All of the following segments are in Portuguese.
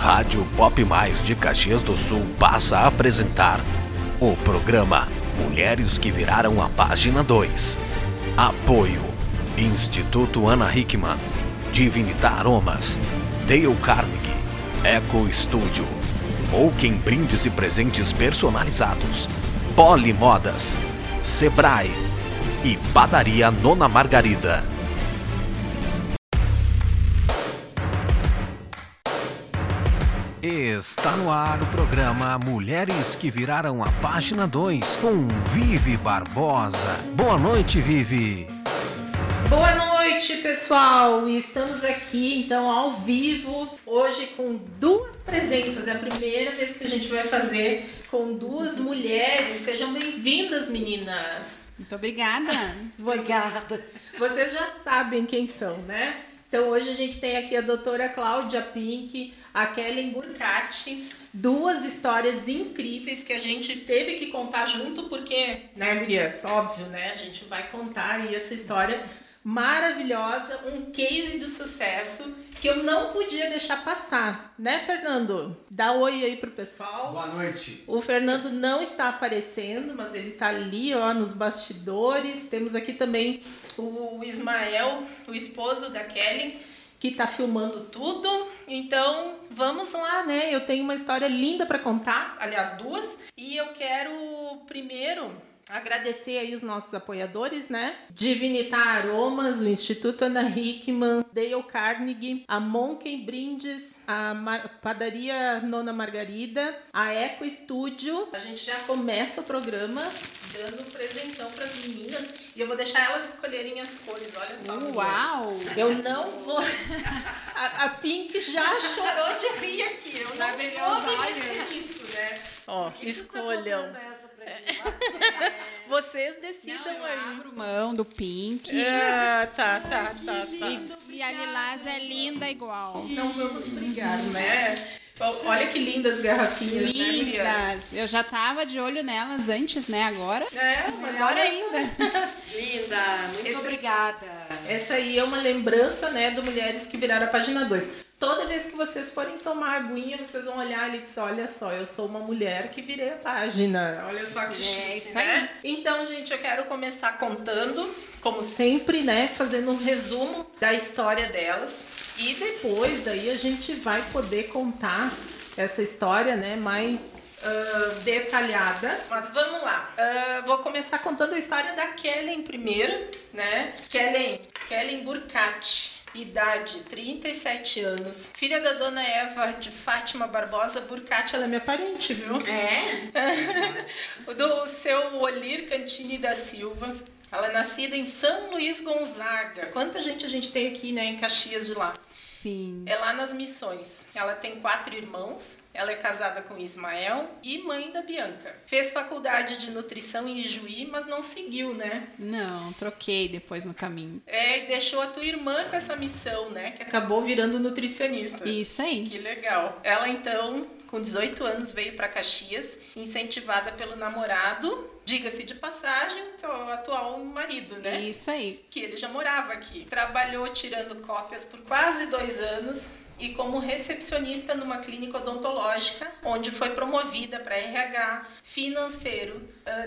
Rádio Pop Mais de Caxias do Sul passa a apresentar o programa Mulheres que Viraram a Página 2. Apoio Instituto Ana Hickman, Divinita Aromas, Dale Carnegie, Eco Studio, Oaken Brindes e Presentes Personalizados, Polimodas, Sebrae e Padaria Nona Margarida. Está no ar o programa Mulheres que Viraram a Página 2 com Vivi Barbosa. Boa noite, Vivi. Boa noite, pessoal! E estamos aqui então ao vivo hoje com duas presenças. É a primeira vez que a gente vai fazer com duas mulheres. Sejam bem-vindas, meninas. Muito obrigada. Obrigada. Vocês já sabem quem são, né? Então hoje a gente tem aqui a doutora Cláudia Pink, a Kellen Burkatti, duas histórias incríveis que a gente teve que contar junto, porque, né, Gurias, óbvio, né? A gente vai contar aí essa história maravilhosa, um case de sucesso que eu não podia deixar passar, né, Fernando? Dá um oi aí pro pessoal. Boa noite. O Fernando não está aparecendo, mas ele tá ali, ó, nos bastidores. Temos aqui também o Ismael, o esposo da Kelly, que tá filmando tudo. Então, vamos lá, né? Eu tenho uma história linda para contar, aliás, duas, e eu quero primeiro Agradecer aí os nossos apoiadores, né? Divinitar Aromas, o Instituto Ana Hickman, Dale Carnegie, a Monken Brindes, a Mar Padaria Nona Margarida, a Eco Studio. A gente já começa o programa dando um presentão para as meninas e eu vou deixar elas escolherem as cores. Olha só. Uau! Eu não vou. A, a Pink já chorou de rir aqui. Eu já não vou os olhos. Isso, né? Ó, escolham. Tá pra mim? Vocês Não, decidam eu aí. abro mão do pink. Ah, tá, tá, tá, tá. E a lilás é linda igual. Então vamos brigar, né? Olha que lindas as garrafinhas, né, Miriam? Lindas. Eu já tava de olho nelas antes, né? Agora. É, mas olha ainda. Linda, muito Esse- obrigada. Essa aí é uma lembrança, né, do Mulheres que Viraram a Página 2. Toda vez que vocês forem tomar aguinha, vocês vão olhar ali e dizer, olha só, eu sou uma mulher que virei a página. Olha só que chique, isso né? Então, gente, eu quero começar contando, como sempre, né, fazendo um resumo da história delas. E depois, daí, a gente vai poder contar essa história, né, mais ah, detalhada. Mas vamos lá. Ah, vou começar contando a história da Kellen primeiro, né? Kellen, Kellen Burkatti. Idade, 37 anos. Filha da dona Eva de Fátima Barbosa Burkatti, ela é minha parente, viu? É? do seu Olir Cantini da Silva. Ela é nascida em São Luís Gonzaga. Quanta gente a gente tem aqui, né, em Caxias de lá. Sim. É lá nas missões. Ela tem quatro irmãos. Ela é casada com Ismael e mãe da Bianca. Fez faculdade de nutrição em Ijuí, mas não seguiu, né? Não, troquei depois no caminho. É, e deixou a tua irmã com essa missão, né? Que acabou virando nutricionista. Isso aí. Que legal. Ela então, com 18 anos, veio para Caxias, incentivada pelo namorado, diga-se de passagem, seu atual marido, né? Isso aí. Que ele já morava aqui. Trabalhou tirando cópias por quase dois anos e como recepcionista numa clínica odontológica, onde foi promovida para RH, financeiro,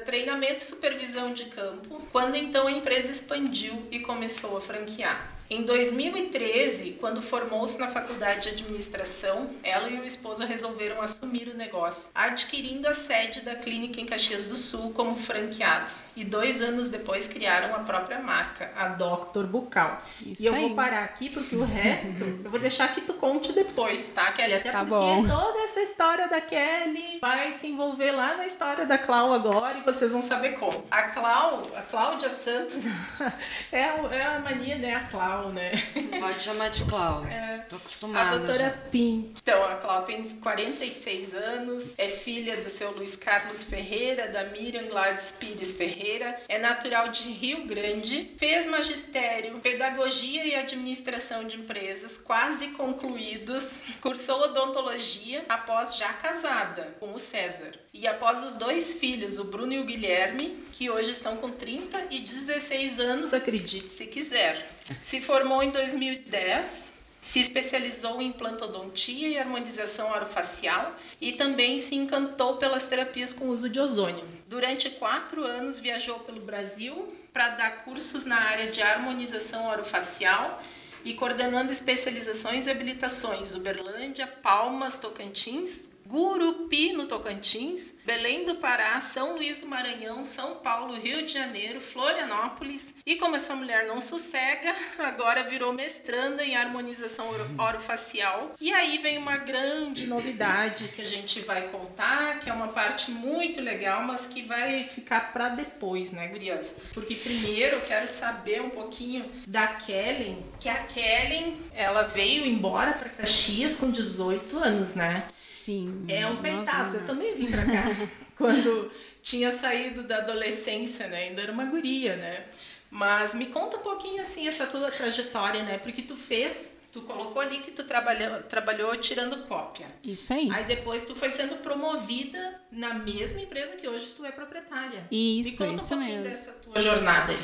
treinamento e supervisão de campo, quando então a empresa expandiu e começou a franquear. Em 2013, quando formou-se na faculdade de administração, ela e o esposo resolveram assumir o negócio, adquirindo a sede da clínica em Caxias do Sul como franqueados. E dois anos depois criaram a própria marca, a Dr. Bucal. Isso e eu aí. vou parar aqui porque o resto eu vou deixar que tu conte depois, tá, Kelly? Até Tá porque bom. toda essa história da Kelly vai se envolver lá na história da Clau agora e vocês vão saber como. A Clau, a Cláudia Santos, é, é a mania, né? A Clau, né? Pode chamar de Cláudia. É. Tô A acostumada. doutora já. Pim. Então, a Clau tem 46 anos, é filha do seu Luiz Carlos Ferreira, da Miriam Gladys Pires Ferreira, é natural de Rio Grande, fez magistério, pedagogia e administração de empresas, quase concluídos, cursou odontologia após já casada com o César. E após os dois filhos, o Bruno e o Guilherme, que hoje estão com 30 e 16 anos, acredite se quiser. Se formou em 2010 se especializou em implantodontia e harmonização orofacial e também se encantou pelas terapias com uso de ozônio. Durante quatro anos viajou pelo Brasil para dar cursos na área de harmonização orofacial e coordenando especializações e habilitações Uberlândia, Palmas, Tocantins, Gurupi, no Tocantins, Belém do Pará, São Luís do Maranhão, São Paulo, Rio de Janeiro, Florianópolis. E como essa mulher não sossega, agora virou mestranda em harmonização orofacial. E aí vem uma grande novidade que a gente vai contar, que é uma parte muito legal, mas que vai ficar para depois, né, gurias? Porque primeiro eu quero saber um pouquinho da Kellen, que a Kellen, ela veio embora para Caxias com 18 anos, né? Sim. É um peitaço. Eu também vim pra cá quando tinha saído da adolescência, né? Ainda era uma guria, né? Mas me conta um pouquinho assim essa tua trajetória, né? Porque tu fez, tu colocou ali que tu trabalhou, trabalhou tirando cópia. Isso aí. Aí depois tu foi sendo promovida na mesma empresa que hoje tu é proprietária. Isso, me conta isso um pouquinho mesmo. dessa tua jornada aí.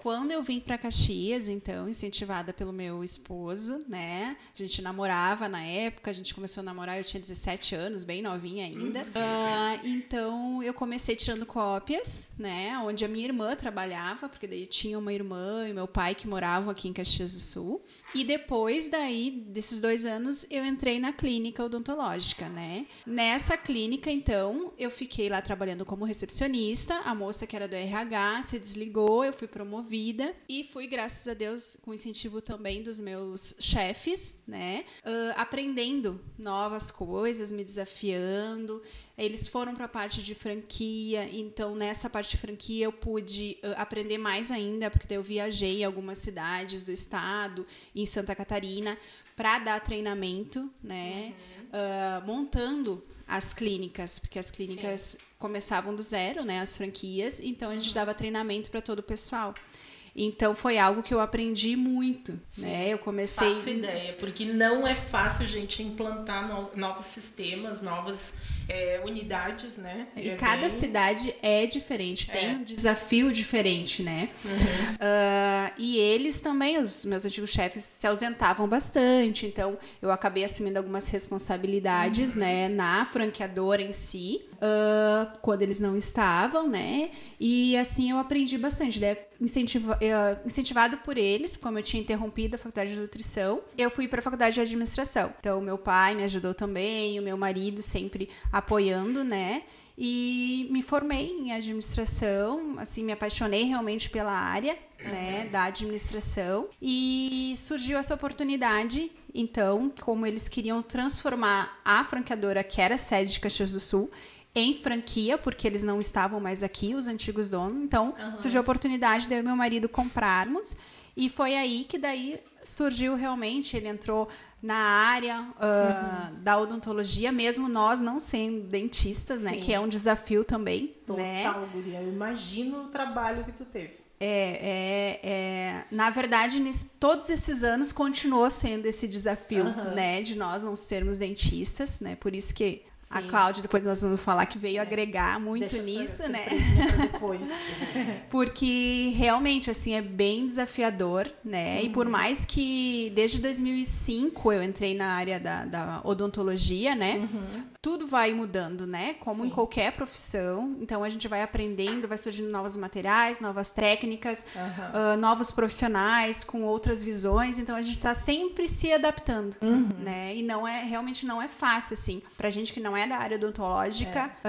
Quando eu vim para Caxias, então, incentivada pelo meu esposo, né? A gente namorava na época, a gente começou a namorar, eu tinha 17 anos, bem novinha ainda. Ah, então, eu comecei tirando cópias, né? Onde a minha irmã trabalhava, porque daí tinha uma irmã e meu pai que moravam aqui em Caxias do Sul. E depois daí, desses dois anos, eu entrei na clínica odontológica, né? Nessa clínica, então, eu fiquei lá trabalhando como recepcionista. A moça que era do RH se desligou, eu fui promovida e fui, graças a Deus, com incentivo também dos meus chefes, né? ah, aprendendo novas coisas, me desafiando. Eles foram para a parte de franquia, então nessa parte de franquia eu pude ah, aprender mais ainda, porque daí eu viajei em algumas cidades do estado, em Santa Catarina, para dar treinamento, né? Ah, montando as clínicas, porque as clínicas começavam do zero, né? As franquias, então a gente dava treinamento para todo o pessoal. Então foi algo que eu aprendi muito, né? Eu comecei Faço ideia, porque não é fácil a gente implantar no- novos sistemas, novas é, unidades, né? E É cada bem- cidade é diferente, tem É. um desafio diferente, né? Ah, e eles também, os meus antigos chefes, se ausentavam bastante, então eu acabei assumindo algumas responsabilidades, né, na franqueadora em si, ah, quando eles não estavam, né? E assim eu aprendi bastante, né? Incentiva, eh, incentivado por eles, como eu tinha interrompido a faculdade de nutrição, eu fui para a faculdade de administração. Então, meu pai me ajudou também, o meu marido sempre apoiando, né? E me formei em administração, assim, me apaixonei realmente pela área, né, da administração. E surgiu essa oportunidade, então, como eles queriam transformar a franqueadora, que era sede de Caxias do Sul, em franquia, porque eles não estavam mais aqui, os antigos donos. Então, surgiu a oportunidade de eu e meu marido comprarmos. E foi aí que daí surgiu realmente, ele entrou na área ah, da odontologia, mesmo nós não sendo dentistas, né? Sim. Que é um desafio também, né? Total, guria. Eu imagino o trabalho que tu teve. É, é, é, na verdade, todos esses anos continuou sendo esse desafio, Aham. né? De nós não sermos dentistas, né? Por isso que Sim. É. Cláudia, depois nós vamos falar que veio agregar muito Deixa nisso, né? depois. Porque realmente, assim, é bem desafiador, né? E por Uhum. mais que desde 2005 eu entrei na área da, da odontologia, né? Tudo vai mudando, né? Como em Uhum. Sim. qualquer profissão. Então a gente vai aprendendo, vai surgindo novos materiais, novas técnicas, Aham. ah, novos profissionais com outras visões. Então a gente está sempre se adaptando, Uhum. né? E não é realmente não é fácil assim. Pra gente que não é da área odontológica, É.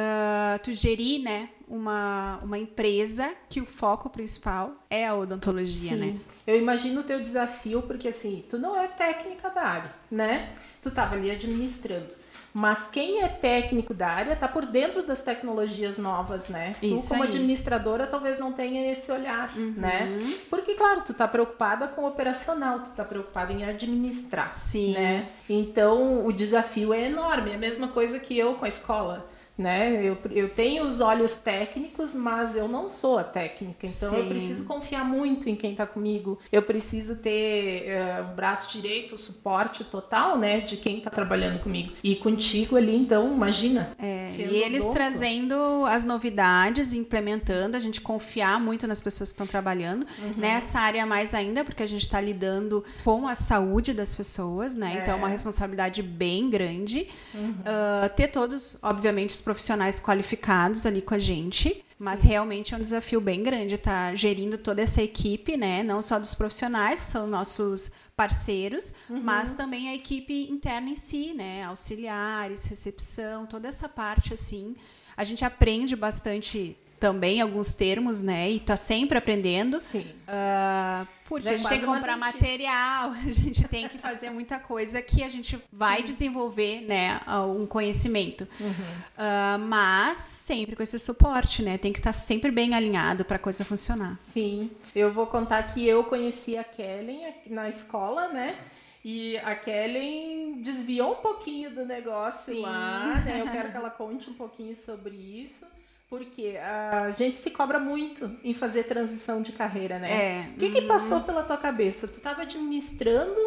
ah, tu gerir, né? Uma, uma empresa que o foco principal é a odontologia, né? Eu imagino o teu desafio, porque assim, tu não é técnica da área, né? Tu tava ali administrando. Mas quem é técnico da área tá por dentro das tecnologias novas, né? Isso tu, como aí. administradora, talvez não tenha esse olhar, Uhum. né? Porque, claro, tu tá preocupada com o operacional, tu tá preocupada em administrar, Sim. né? Então, o desafio é enorme. É a mesma coisa que eu com a escola, né? Eu, eu tenho os olhos técnicos, mas eu não sou a técnica, então eu Sim. preciso confiar muito em quem está comigo. Eu preciso ter eh, um braço direito, o suporte total, né, de quem está trabalhando comigo. E contigo ali, então, imagina. É, sendo e eles trazendo as novidades, implementando, a gente confiar muito nas pessoas que estão trabalhando. Uhum. Nessa área mais ainda, porque a gente está lidando com a saúde das pessoas, né? Então é uma responsabilidade bem grande. Uhum. Ah, ter todos, obviamente, os profissionais qualificados ali com a gente. Mas realmente é um desafio bem grande estar gerindo toda essa equipe, né? Não só dos profissionais, que são nossos parceiros, Uhum. mas também a equipe interna em si, né? Auxiliares, recepção, toda essa parte assim. A gente aprende bastante também alguns termos, né? E tá sempre aprendendo. Sim. Ah, porque a gente tem que comprar material, a gente tem que fazer muita coisa que a gente vai desenvolver, né, um conhecimento. Uhum. Ah, mas sempre com esse suporte, né? Tem que estar sempre bem alinhado para a coisa funcionar. Sim, eu vou contar que eu conheci a Kellen na escola, né? E a Kellen desviou um pouquinho do negócio Sim. lá, né? Eu quero que ela conte um pouquinho sobre isso, porque a gente se cobra muito em fazer transição de carreira, né? É. O que, que passou pela tua cabeça? Tu estava administrando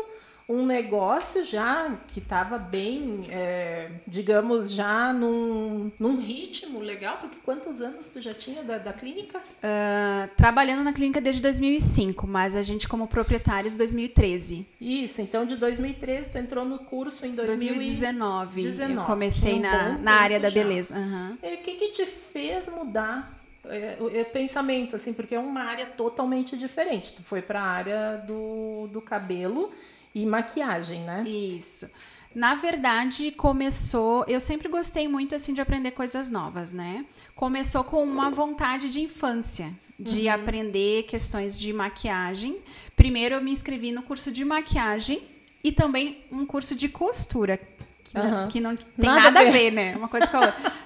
um negócio já que estava bem, é, digamos, já num, num ritmo legal, porque quantos anos tu já tinha da, da clínica? Ah, trabalhando na clínica desde 2005, mas a gente como proprietários 2013. Isso, então de 2013 tu entrou no curso em 2019. 2019. Eu comecei Um na, na área da já. beleza. Aham. E o que, que te fez mudar é, o o pensamento, assim, porque é uma área totalmente diferente. Tu foi para a área do, do cabelo e maquiagem, né? Isso. Na verdade, começou. Eu sempre gostei muito assim de aprender coisas novas, né? Começou com uma vontade de infância, de Uhum. aprender questões de maquiagem. Primeiro, eu me inscrevi no curso de maquiagem e também um curso de costura, que, não- Aham. que não tem Nada nada, a a ver. ver, né? Uma coisa com a outra.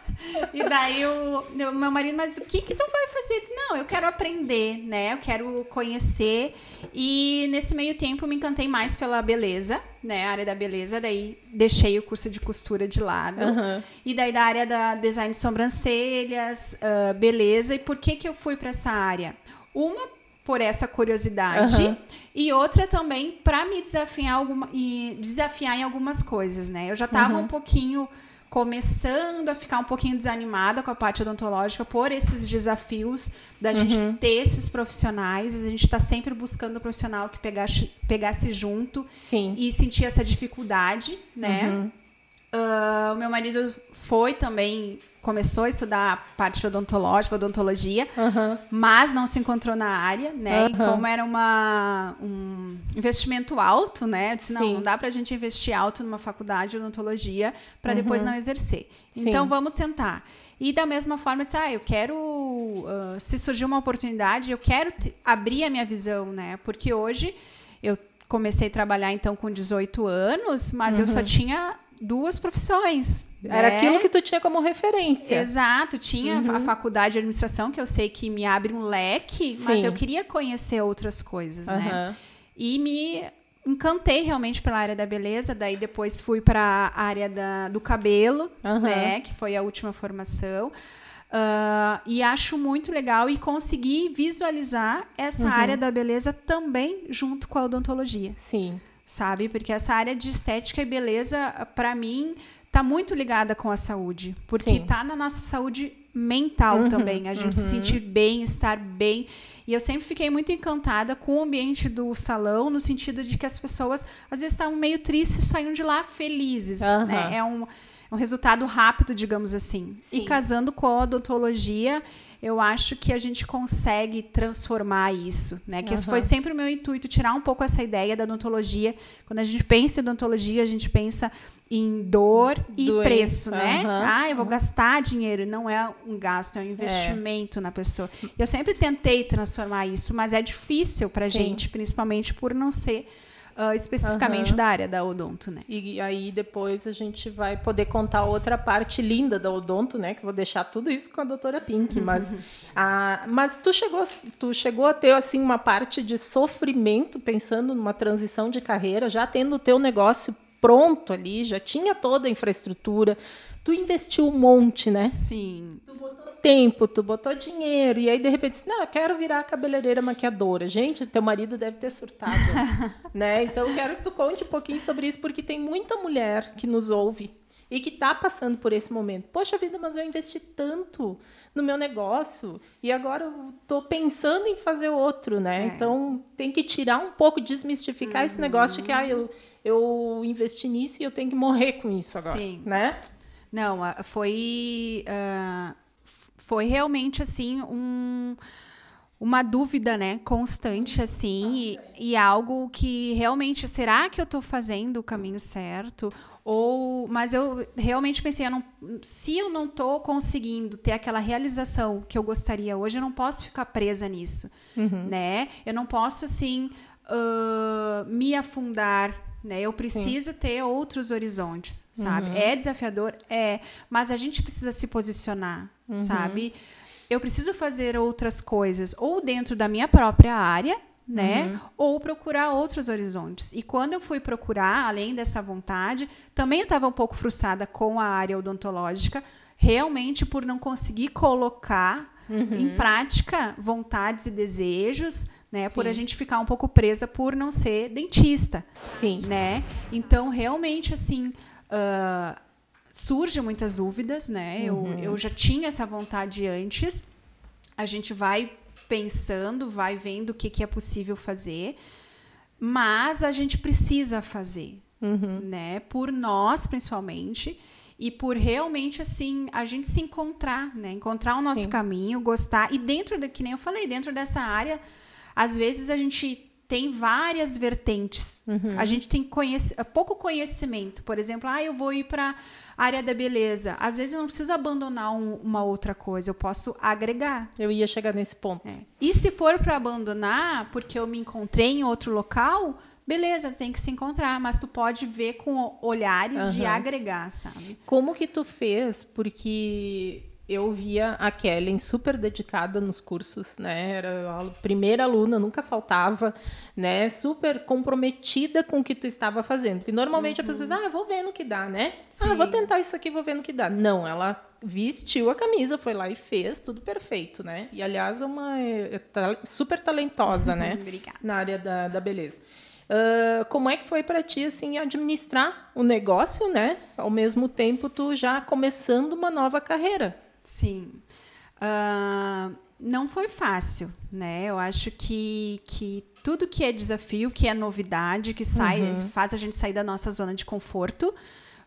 E daí o meu meu marido, mas o que que tu vai fazer? Eu disse, não, eu quero aprender, né? Eu quero conhecer. E nesse meio tempo me encantei mais pela beleza, né? A área da beleza. Daí deixei o curso de costura de lado. Aham. E daí da área da design de sobrancelhas, ah, beleza. E por que que eu fui para essa área? Uma por essa curiosidade Aham. e outra também para me desafiar alguma e desafiar em algumas coisas, né? Eu já estava um pouquinho começando a ficar um pouquinho desanimada com a parte odontológica por esses desafios da gente ter esses profissionais, a gente está sempre buscando um profissional que pegasse, pegasse junto Sim. e sentir essa dificuldade, né? Uhum. Ah, o meu marido foi também, começou a estudar a parte odontológica, odontologia, Aham. mas não se encontrou na área, né? E Aham. como era uma, um investimento alto, né? Eu disse, não, Sim. não dá pra gente investir alto numa faculdade de odontologia para depois não exercer. Uhum. Sim. Então, vamos sentar. E da mesma forma, eu disse, ah, eu quero, ah, se surgir uma oportunidade, eu quero abrir a minha visão, né? Porque hoje eu comecei a trabalhar, então, com 18 anos, mas eu só tinha duas profissões. Uhum. Era né? aquilo que tu tinha como referência. Exato, tinha a faculdade de administração, que eu sei que me abre um leque, mas Sim. eu queria conhecer outras coisas, né? Aham. E me encantei realmente pela área da beleza, daí depois fui para a área da, do cabelo, Aham. né? Que foi a última formação. Ah, e acho muito legal e consegui visualizar essa Uhum. área da beleza também junto com a odontologia Sim. sabe? Porque essa área de estética e beleza, para mim, tá muito ligada com a saúde, porque Sim. tá na nossa saúde mental Uhum, também, a gente se sentir bem, estar bem. E eu sempre fiquei muito encantada com o ambiente do salão, no sentido de que as pessoas às vezes estavam meio tristes e saíam de lá felizes. Aham. né? É um, é um resultado rápido, digamos assim. Sim. E casando com a odontologia, eu acho que a gente consegue transformar isso, né? Que esse Aham. foi sempre o meu intuito, tirar um pouco essa ideia da odontologia. Quando a gente pensa em odontologia, a gente pensa em dor e Doença, preço, né? aham. Ah, eu vou gastar dinheiro. Não é um gasto, é um investimento na pessoa. E Eu sempre tentei transformar isso, mas é difícil pra Sim. gente, principalmente por não ser ah, especificamente Aham. da área da odonto, né? E aí depois a gente vai poder contar outra parte linda da odonto, né? Que eu vou deixar tudo isso com a doutora Pink. Mas, a, mas tu, chegou, tu chegou a ter assim uma parte de sofrimento pensando numa transição de carreira, já tendo o teu negócio pronto ali, já tinha toda a infraestrutura. Tu investiu um monte, né? Sim. Tu botou tempo, tu botou dinheiro, e aí de repente, não, eu quero virar cabeleireira maquiadora. Gente, teu marido deve ter surtado, né? Então eu quero que tu conte um pouquinho sobre isso, porque tem muita mulher que nos ouve e que está passando por esse momento. Poxa vida, mas eu investi tanto no meu negócio e agora eu estou pensando em fazer outro, né? É. Então tem que tirar um pouco, desmistificar uhum. esse negócio de que ah, eu, eu investi nisso e eu tenho que morrer com isso agora, Sim. né? Não, foi uh, foi realmente assim um uma dúvida, né, constante assim e, e algo que realmente será que eu estou fazendo o caminho certo ou, mas eu realmente pensei, eu não, se eu não estou conseguindo ter aquela realização que eu gostaria hoje, eu não posso ficar presa nisso, uhum. né? Eu não posso assim uh, me afundar, né? Eu preciso Sim. ter outros horizontes, sabe? Uhum. É desafiador, é, mas a gente precisa se posicionar, uhum. sabe? Eu preciso fazer outras coisas, ou dentro da minha própria área, né? Uhum. Ou procurar outros horizontes. E quando eu fui procurar, além dessa vontade, também estava um pouco frustrada com a área odontológica, realmente por não conseguir colocar uhum. em prática vontades e desejos, né? Sim. Por a gente ficar um pouco presa por não ser dentista, Sim. né? Então, realmente, assim, uh, surgem muitas dúvidas, né? Uhum. Eu, eu já tinha essa vontade antes. A gente vai pensando, vai vendo o que, que é possível fazer, mas a gente precisa fazer, uhum. né? Por nós, principalmente, e por realmente assim a gente se encontrar, né? Encontrar o nosso Sim. caminho, gostar e dentro da que nem eu falei, dentro dessa área, às vezes a gente tem várias vertentes. Uhum. A gente tem conhec pouco conhecimento. Por exemplo, ah, eu vou ir para área da beleza. Às vezes eu não preciso abandonar um, uma outra coisa, eu posso agregar. Eu ia chegar nesse ponto. É. E se for para abandonar, porque eu me encontrei em outro local, beleza, tem que se encontrar, mas tu pode ver com olhares uhum. de agregar, sabe? Como que tu fez? Porque eu via a Kellen super dedicada nos cursos, né? Era a primeira aluna, nunca faltava, né? Super comprometida com o que tu estava fazendo. Porque normalmente uhum. a pessoa diz, ah, vou ver no que dá, né? Sim. Ah, vou tentar isso aqui, vou ver no que dá. Não, ela vestiu a camisa, foi lá e fez tudo perfeito, né? E aliás, é uma é, super talentosa, né? Obrigada. Na área da, da beleza. Uh, como é que foi para ti assim administrar o negócio, né? Ao mesmo tempo tu já começando uma nova carreira. Sim. Uh, não foi fácil, né? Eu acho que, que tudo que é desafio, que é novidade, que sai, uhum. faz a gente sair da nossa zona de conforto,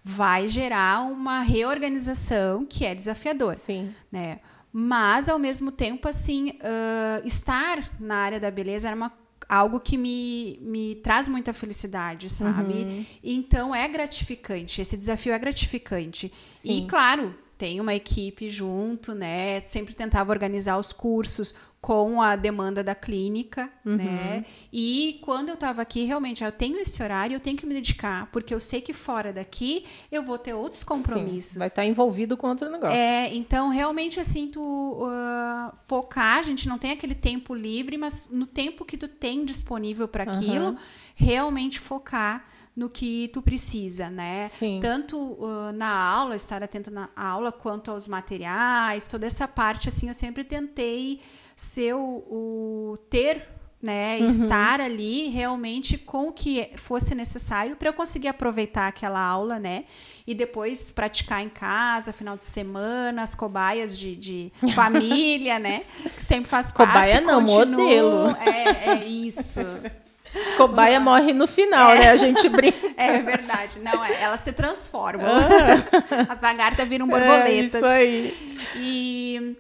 vai gerar uma reorganização que é desafiador. Sim. Né? Mas, ao mesmo tempo, assim, uh, estar na área da beleza era uma algo que me, me traz muita felicidade, sabe? Uhum. Então é gratificante, esse desafio é gratificante. Sim. E claro, tem uma equipe junto, né? Sempre tentava organizar os cursos com a demanda da clínica, uhum. né? E quando eu estava aqui, realmente, eu tenho esse horário, eu tenho que me dedicar, porque eu sei que fora daqui eu vou ter outros compromissos. Sim, vai estar envolvido com outro negócio. É, então realmente assim, tu uh, focar, a gente não tem aquele tempo livre, mas no tempo que tu tem disponível para aquilo, uhum. realmente focar no que tu precisa, né? Sim. Tanto uh, na aula, estar atento na aula, quanto aos materiais, toda essa parte, assim, eu sempre tentei ser o, o ter né, uhum. estar ali realmente com o que fosse necessário para eu conseguir aproveitar aquela aula, né, e depois praticar em casa, final de semana, as cobaias de, de família, né, que sempre faz parte. Cobaia não, continuo, modelo. É, é isso. Cobaia morre no final, é. né? A gente brinca. É verdade. Não, é, elas se transformam. Ah. As lagartas viram é, borboletas. É isso aí. E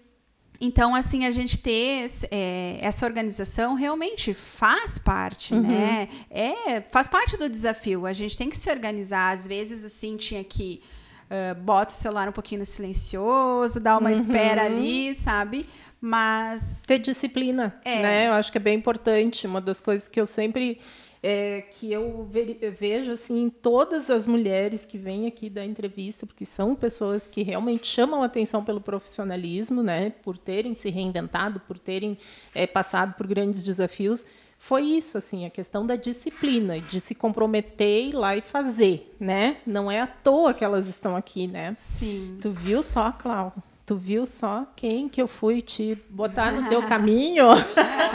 então, assim, a gente ter é, essa organização realmente faz parte, uhum. né? É, faz parte do desafio. A gente tem que se organizar. Às vezes, assim, tinha que uh, bota o celular um pouquinho no silencioso, dar uma uhum. espera ali, sabe? Mas. Ter disciplina, é. né? Eu acho que é bem importante. Uma das coisas que eu sempre. É, que eu vejo assim em todas as mulheres que vêm aqui da entrevista, porque são pessoas que realmente chamam atenção pelo profissionalismo, né, por terem se reinventado, por terem é, passado por grandes desafios, foi isso, assim, a questão da disciplina, de se comprometer, ir lá e fazer, né? Não é à toa que elas estão aqui, né? Sim. Tu viu só, Clau? Tu viu só quem que eu fui te botar no teu caminho?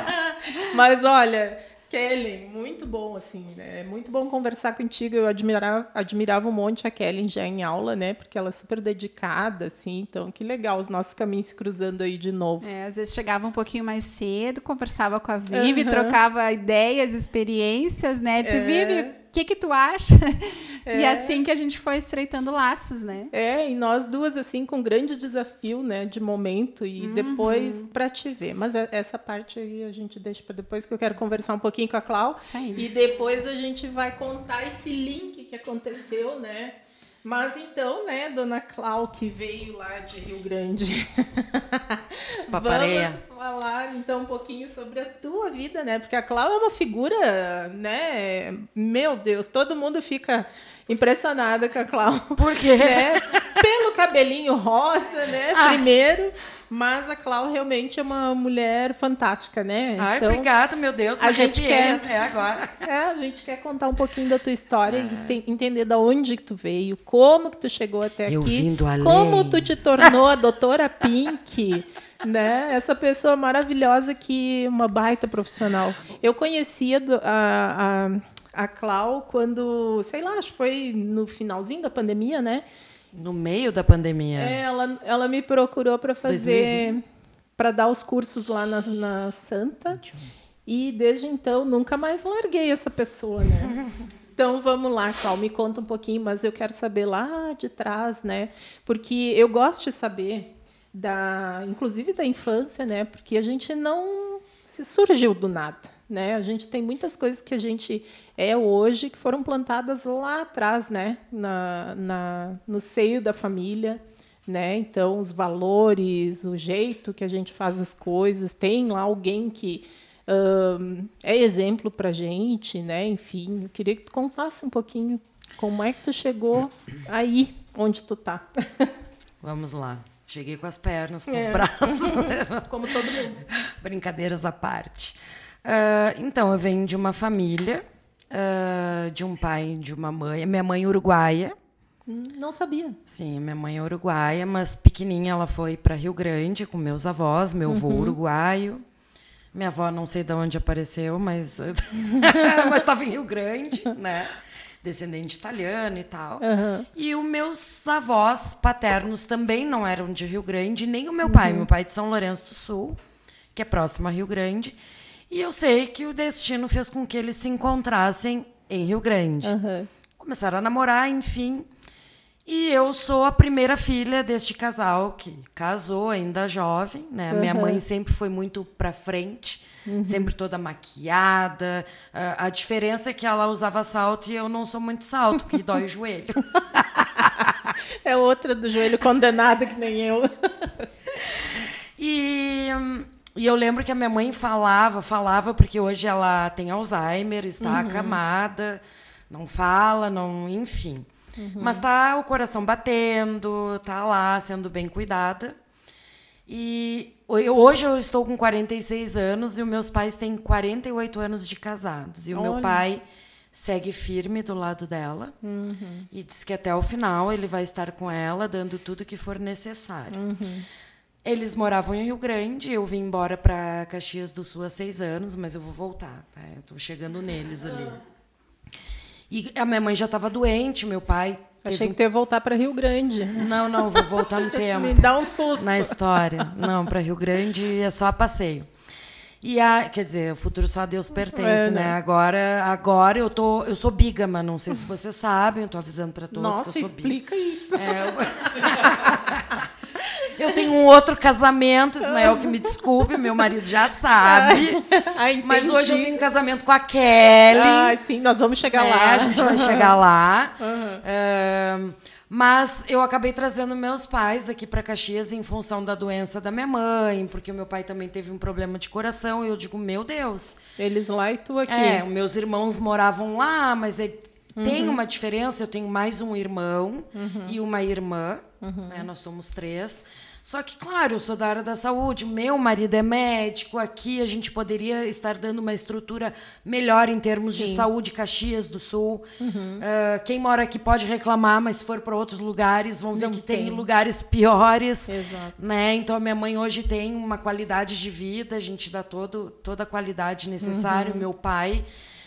Mas olha, Kellen, muito bom, assim, né? É muito bom conversar contigo. Eu admirava, admirava um monte a Kellen já em aula, né? Porque ela é super dedicada, assim. Então, que legal os nossos caminhos se cruzando aí de novo. É, às vezes chegava um pouquinho mais cedo, conversava com a Vivi, Aham. trocava ideias, experiências, né? Disse, É. Vivi, que que tu acha? E É. assim que a gente foi estreitando laços, né? É, e nós duas, assim, com grande desafio, né, de momento, e depois para te ver. Mas é- essa parte aí a gente deixa para depois, que eu quero conversar um pouquinho com a Clau. Aí. E depois a gente vai contar esse link que aconteceu, né? Mas então, né, dona Clau, que veio lá de Rio Grande. Papareia. Vamos falar então um pouquinho sobre a tua vida, né? Porque a Clau é uma figura, né? Meu Deus, todo mundo fica impressionado com a Clau. Por quê? Né? Pelo cabelinho rosa, né? Ah. Mas a Clau realmente é uma mulher fantástica, né? Ai, então, obrigada, meu Deus. a gente quer- até agora. é, a gente quer contar um pouquinho da tua história e te- entender da onde que tu veio, como que tu chegou até Eu aqui, vim do além. como tu te tornou a doutora Pink, né? Essa pessoa maravilhosa que uma baita profissional. Eu conhecia do- a, a, a Clau quando, sei lá, acho que foi no finalzinho da pandemia, né? No meio da pandemia. É, ela, ela me procurou para fazer, para dar os cursos lá na, na Santa. E desde então nunca mais larguei essa pessoa, né? Então vamos lá, Clau, me conta um pouquinho, mas eu quero saber lá de trás, né? Porque eu gosto de saber da, inclusive da infância, né? Porque a gente não se surgiu do nada, né? A gente tem muitas coisas que a gente é hoje que foram plantadas lá atrás, né? Na, na, no seio da família, né? Então os valores, o jeito que a gente faz as coisas, tem lá alguém que é exemplo para gente, né? Enfim, eu queria que tu contasse um pouquinho como é que tu chegou aí onde tu tá. Vamos lá. Cheguei com as pernas, com os É. braços. Como todo mundo. Brincadeiras à parte. Ah, então, eu venho de uma família, ah, de um pai e de uma mãe. Minha mãe é uruguaia. Hum, Não sabia. Sim, minha mãe é uruguaia, mas pequenininha ela foi para Rio Grande com meus avós, meu avô uruguaio. Minha avó não sei de onde apareceu, mas mas estava em Rio Grande, né? Descendente italiano e tal. Aham. E os meus avós paternos também não eram de Rio Grande, nem o meu pai. Meu pai é de São Lourenço do Sul, que é próximo a Rio Grande. E eu sei que o destino fez com que eles se encontrassem em Rio Grande. Aham. Começaram a namorar, enfim. E eu sou a primeira filha deste casal que casou ainda jovem, né? Minha Uhum. mãe sempre foi muito pra frente, sempre toda maquiada. A diferença é que ela usava salto e eu não sou muito salto, que dói o joelho. É outra do joelho condenada que nem eu. E, hum, e eu lembro que a minha mãe falava, falava, porque hoje ela tem Alzheimer, está acamada, não fala, não, enfim. Mas tá o coração batendo, tá lá sendo bem cuidada. E eu- hoje eu estou com 46 anos e os meus pais têm 48 anos de casados. E o meu Olha. pai segue firme do lado dela e diz que até o final ele vai estar com ela, dando tudo que for necessário. Eles moravam em Rio Grande, eu vim embora para Caxias do Sul há seis anos, mas eu vou voltar. Tá? Estou chegando neles ali. E a minha mãe já estava doente, meu pai. Achei que tu ia voltar para Rio Grande. Não, não, vou voltar no tempo Me dá um susto. na história. Não, para Rio Grande é só a passeio. E a, quer dizer, o futuro só a Deus pertence, É, né? né? Agora, agora eu tô, eu sou bígama, não sei se vocês sabem, eu tô avisando para todos Nossa, que eu sou explica isso. É, eu... eu tenho um outro casamento, Ismael, que me desculpe, meu marido já sabe. Ah, Mas hoje eu tenho um casamento com a Kelly. Ah, sim, nós vamos chegar É, lá. a gente vai chegar lá. Ahn, mas eu acabei trazendo meus pais aqui para Caxias em função da doença da minha mãe, porque o meu pai também teve um problema de coração. E eu digo, meu Deus. Eles lá e tu aqui. É, meus irmãos moravam lá, mas é- Uhum. tem uma diferença. Eu tenho mais um irmão e uma irmã. Uhum. né, nós somos três. Só que, claro, eu sou da área da saúde, meu marido é médico, aqui a gente poderia estar dando uma estrutura melhor em termos Sim. de saúde, Caxias do Sul. Ah, quem mora aqui pode reclamar, mas se for para outros lugares, vão ver Não que tem. tem. lugares piores. Exato. Né? Então, a minha mãe hoje tem uma qualidade de vida, a gente dá todo, toda a qualidade necessária. Uhum. Meu pai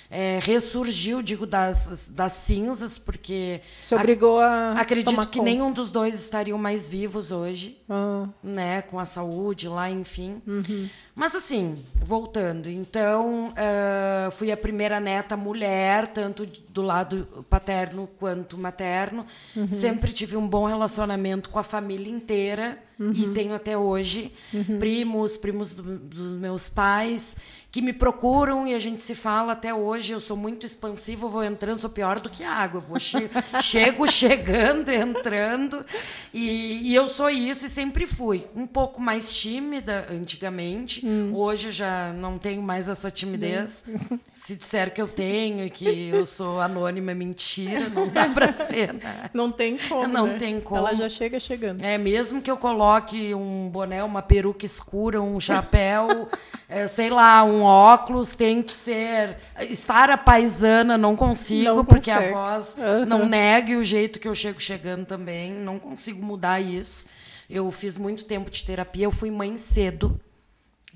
eh, ressurgiu, digo, das, das cinzas, porque Se obrigou a acredito que conta. nenhum dos dois estariam mais vivos hoje Ah, né, com a saúde lá, enfim. Uhum. Mas assim, voltando, então ah, fui a primeira neta mulher, tanto do lado paterno quanto materno. Uhum. Sempre tive um bom relacionamento com a família inteira Uhum. e tenho até hoje primos, primos do- dos meus pais que me procuram e a gente se fala até hoje. Eu sou muito expansiva, vou entrando, sou pior do que água. Vou che chego chegando, entrando. E, e eu sou isso e sempre fui. Um pouco mais tímida antigamente. Hoje eu já não tenho mais essa timidez. Se disser que eu tenho e que eu sou anônima, é mentira. Não dá para ser, né? não tem como. Não né? tem como. Ela já chega chegando. É, mesmo que eu coloque um boné, uma peruca escura, um chapéu, é, sei lá, um óculos, tento ser. Estar a paisana, não consigo, Não porque a consegue. voz Aham. não negue o jeito que eu chego chegando também. Não consigo mudar isso. Eu fiz muito tempo de terapia, eu fui mãe cedo,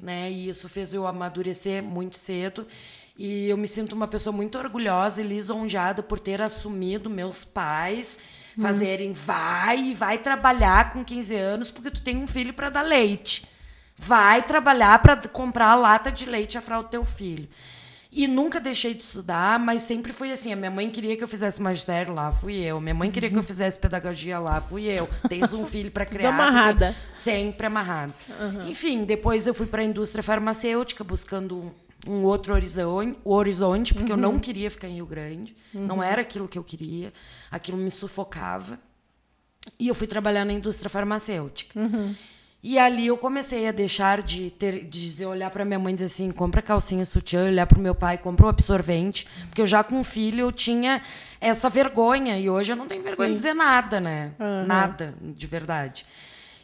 né? E isso fez eu amadurecer muito cedo. E eu me sinto uma pessoa muito orgulhosa e lisonjeada por ter assumido meus pais fazerem vai, vai trabalhar com 15 anos porque tu tem um filho para dar leite. Vai trabalhar para comprar a lata de leite a fralda do teu filho. E nunca deixei de estudar, mas sempre foi assim. A minha mãe queria que eu fizesse magistério, lá fui eu. Minha mãe queria que eu fizesse pedagogia, lá fui eu. Tens um filho para criar. amarrada. Sempre amarrado. Enfim, depois eu fui para a indústria farmacêutica buscando um, um outro horizonte, horizonte porque eu não queria ficar em Rio Grande. Não era aquilo que eu queria. Aquilo me sufocava. E eu fui trabalhar na indústria farmacêutica. E ali eu comecei a deixar de ter, de dizer, olhar para minha mãe e dizer assim, compra calcinha sutiã, olhar para o meu pai, compra o absorvente, porque eu já com um filho eu tinha essa vergonha e hoje eu não tenho vergonha de dizer nada, né? Nada, de verdade.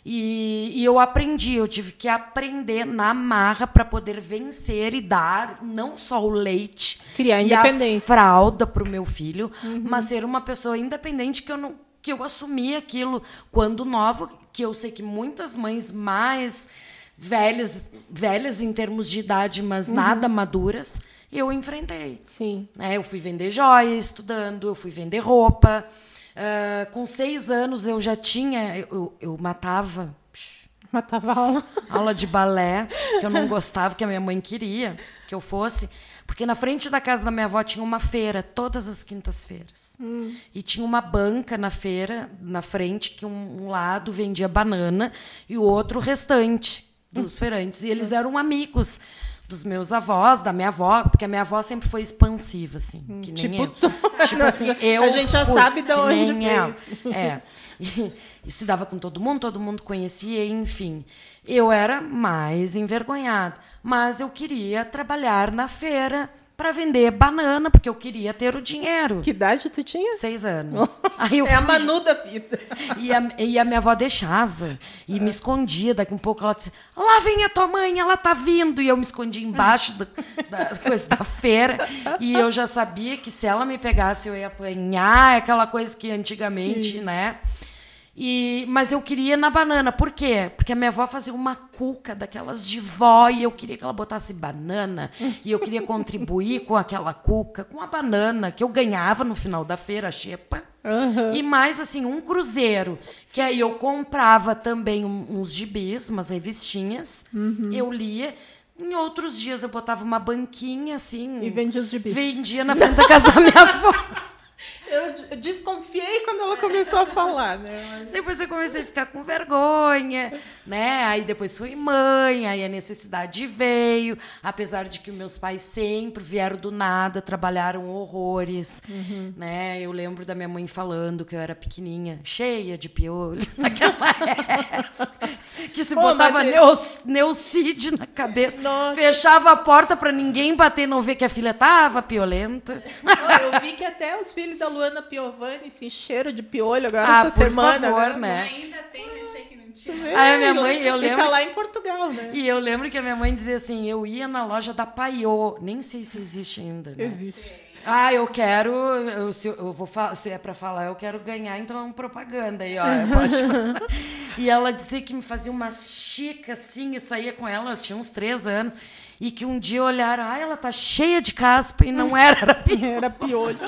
E, e eu aprendi, eu tive que aprender na marra para poder vencer e dar não só o leite Criar e a independência. fralda para o meu filho, mas ser uma pessoa independente que eu não que eu assumi aquilo quando nova, que eu sei que muitas mães mais velhas, velhas em termos de idade, mas nada maduras, eu enfrentei. Sim. né? Eu fui vender joia estudando, eu fui vender roupa. Ah, com seis anos eu já tinha, eu, eu matava Matava aula. aula de balé, que eu não gostava, que a minha mãe queria que eu fosse. Porque na frente da casa da minha avó tinha uma feira, todas as quintas-feiras. E tinha uma banca na feira, na frente, que um, um lado vendia banana e o outro o restante dos feirantes. E eles eram amigos dos meus avós, da minha avó, porque a minha avó sempre foi expansiva, assim. que nem tipo eu. tu. Tipo assim, eu A gente já fui, sabe de onde nem. É. E, e se dava com todo mundo, todo mundo conhecia, enfim. Eu era mais envergonhada. Mas eu queria trabalhar na feira para vender banana, porque eu queria ter o dinheiro. Que idade tu tinha? Seis anos. Aí eu é a fui- Manu da vida. e a, e a minha avó deixava. E me escondia. Daqui um pouco ela disse: Lá vem a tua mãe, ela tá vindo. E eu me escondi embaixo da, da coisa da feira. E eu já sabia que se ela me pegasse, eu ia apanhar, aquela coisa que antigamente, né? E, mas eu queria na banana. Por quê? Porque a minha avó fazia uma cuca daquelas de vó e eu queria que ela botasse banana. E eu queria contribuir com aquela cuca, com a banana que eu ganhava no final da feira, a xepa. E mais, assim, um cruzeiro. Que aí eu comprava também uns gibis, umas revistinhas. Eu lia. Em outros dias eu botava uma banquinha, assim. E vendia os gibis. Vendia na frente da casa da minha avó. Eu desconfiei quando ela começou a falar, né? Depois eu comecei a ficar com vergonha, né? Aí depois fui mãe, aí a necessidade veio, apesar de que meus pais sempre vieram do nada, trabalharam horrores, Uhum. né? Eu lembro da minha mãe falando que eu era pequenininha, cheia de piolho naquela época, que se Pô, botava ele- neus, neucide na cabeça, Nossa. fechava a porta para ninguém bater e não ver que a filha tava piolenta. Eu vi que até os filhos da Luana Piovani se encheram de piolho agora Ah, essa por semana. favor, né? né? Ainda tem, achei que não Aí a minha mãe, eu E lembro. tá lá em Portugal, né? E eu lembro que a minha mãe dizia assim: eu ia na loja da Paiô, nem sei se existe ainda. Né? Existe. Ah, eu quero. Eu, se eu, vou se é pra falar, eu quero ganhar, então é uma propaganda aí, ó. pode- e ela dizia que me fazia uma chica assim e saía com ela, eu tinha uns três anos. E que um dia olharam, ah, ela tá cheia de caspa e não era, era pior. Era piolho.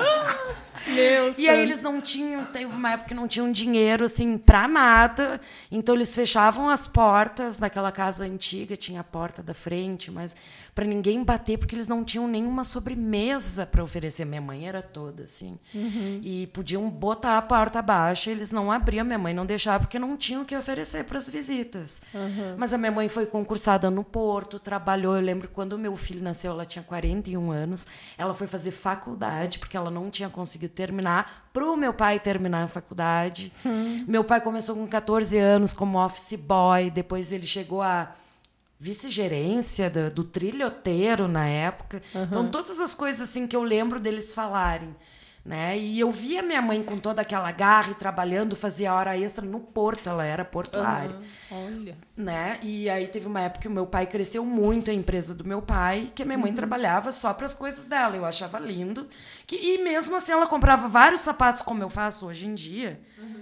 Meu E aí santo. eles não tinham, teve uma época que não tinham dinheiro assim para nada, então eles fechavam as portas daquela casa antiga, tinha a porta da frente, mas para ninguém bater porque eles não tinham nenhuma sobremesa para oferecer. Minha mãe era toda assim. E podiam botar a porta abaixo, eles não abriam, minha mãe não deixava porque não tinham o que oferecer para as visitas. Mas a minha mãe foi concursada no Porto, trabalhou, eu lembro quando meu filho nasceu, ela tinha 41 anos, ela foi fazer faculdade porque ela não tinha conseguido terminar, para o meu pai terminar a faculdade. Meu pai começou com 14 anos como office boy, depois ele chegou a vice-gerência do, do trilhoteiro na época. Então, todas as coisas assim que eu lembro deles falarem. Né? E eu via minha mãe com toda aquela garra e trabalhando, fazia hora extra no porto, ela era portuária. Olha. Né? E aí teve uma época que o meu pai cresceu muito a empresa do meu pai, que a minha mãe trabalhava só para as coisas dela. Eu achava lindo. Que, e mesmo assim ela comprava vários sapatos como eu faço hoje em dia,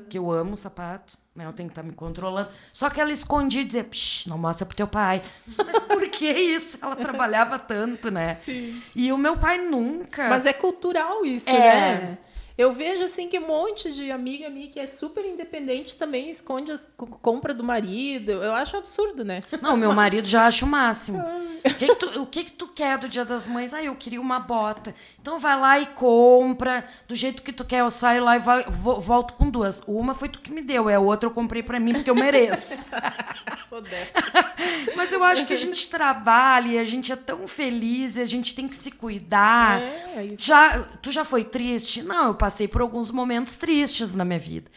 que eu amo sapato. Né? Eu tenho que estar me controlando. Só que ela escondia e dizia, Psh, não mostra pro teu pai. Mas por que isso? Ela trabalhava tanto, né? Sim. E o meu pai nunca. Mas é cultural isso, É. né? Eu vejo assim que um monte de amiga minha que é super independente também esconde as co- compra do marido. Eu acho absurdo, né? Não, meu marido já acha o máximo. O que, que tu, o que, que tu quer do Dia das Mães? Ah, eu queria uma bota. Então vai lá e compra. Do jeito que tu quer, eu saio lá e vai- vo- volto com duas. Uma foi tu que me deu, é a outra eu comprei pra mim porque eu mereço. Sou dessa. Mas eu acho que a gente trabalha e a gente é tão feliz e a gente tem que se cuidar. É, é isso. Já, tu já foi triste? Não, eu passei por alguns momentos tristes na minha vida.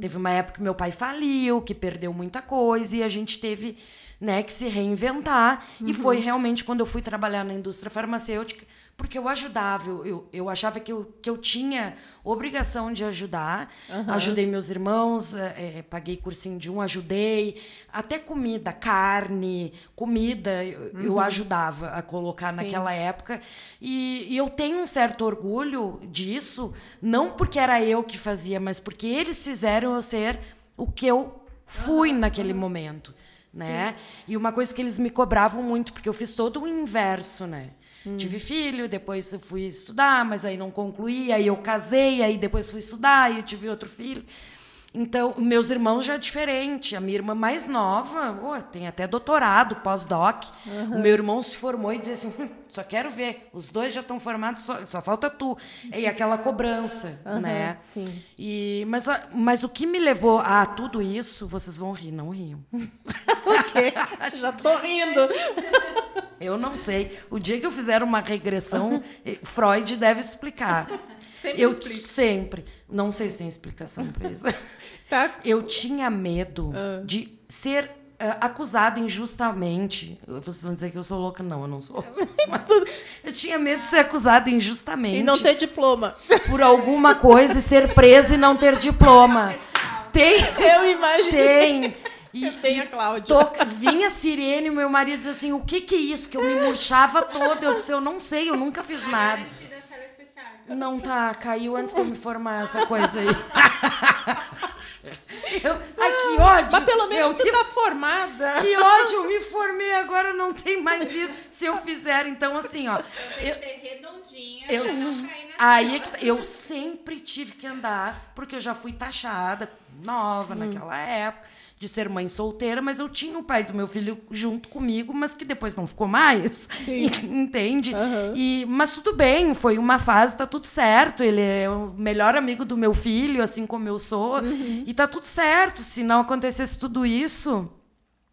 Teve uma época que meu pai faliu, que perdeu muita coisa e a gente teve né, que se reinventar. E foi realmente quando eu fui trabalhar na indústria farmacêutica, porque eu ajudava, eu, eu, eu achava que eu, que eu tinha obrigação de ajudar. Ajudei meus irmãos, eh, paguei cursinho de um, ajudei. Até comida, carne, comida, eu, eu ajudava a colocar Sim. naquela época. E, e eu tenho um certo orgulho disso, não porque era eu que fazia, mas porque eles fizeram eu ser o que eu fui naquele momento. Né? E uma coisa que eles me cobravam muito, porque eu fiz todo o inverso, né? Tive filho, depois fui estudar, mas aí não concluí, aí eu casei, aí depois fui estudar, e eu tive outro filho. Então, meus irmãos já é diferente. A minha irmã mais nova, ô, tem até doutorado, pós-doc. O meu irmão se formou e dizia assim: "Hum, só quero ver, os dois já estão formados, só, só falta tu. E aquela cobrança, né? sim. E, mas, mas o que me levou a tudo isso, vocês vão rir, não riam. O quê? Já tô rindo. Eu não sei. O dia que eu fizer uma regressão, eh, Freud deve explicar. Sempre eu explica. sempre. Não sei se tem explicação para isso. Tá. Eu tinha medo Ah. de ser ah, acusada injustamente. Vocês vão dizer que eu sou louca? Não, eu não sou. Mas eu tinha medo de ser acusada injustamente E não ter diploma. por alguma coisa e ser presa e não ter diploma. Tem, Eu imagino. tem. E, Bem a Cláudia. Toca, vinha a sirene e meu marido dizia assim: o que que é isso? Que eu me murchava toda. Eu disse: eu não sei, eu nunca fiz nada. Não tá, caiu antes de eu me formar essa coisa aí. Eu- ai, que ódio! Mas pelo menos Meu, tu que, tá formada. que ódio! Eu me formei, agora não tem mais isso. Se eu fizer, então assim, ó. Eu, ser redondinha eu, pra não cair na aí é que tá, eu sempre tive que andar, porque eu já fui taxada, nova naquela época, de ser mãe solteira, mas eu tinha o pai do meu filho junto comigo, mas que depois não ficou mais. Sim. Entende? Aham. E, mas tudo bem, foi uma fase, tá tudo certo. Ele é o melhor amigo do meu filho, assim como eu sou. E tá tudo certo. Se não acontecesse tudo isso.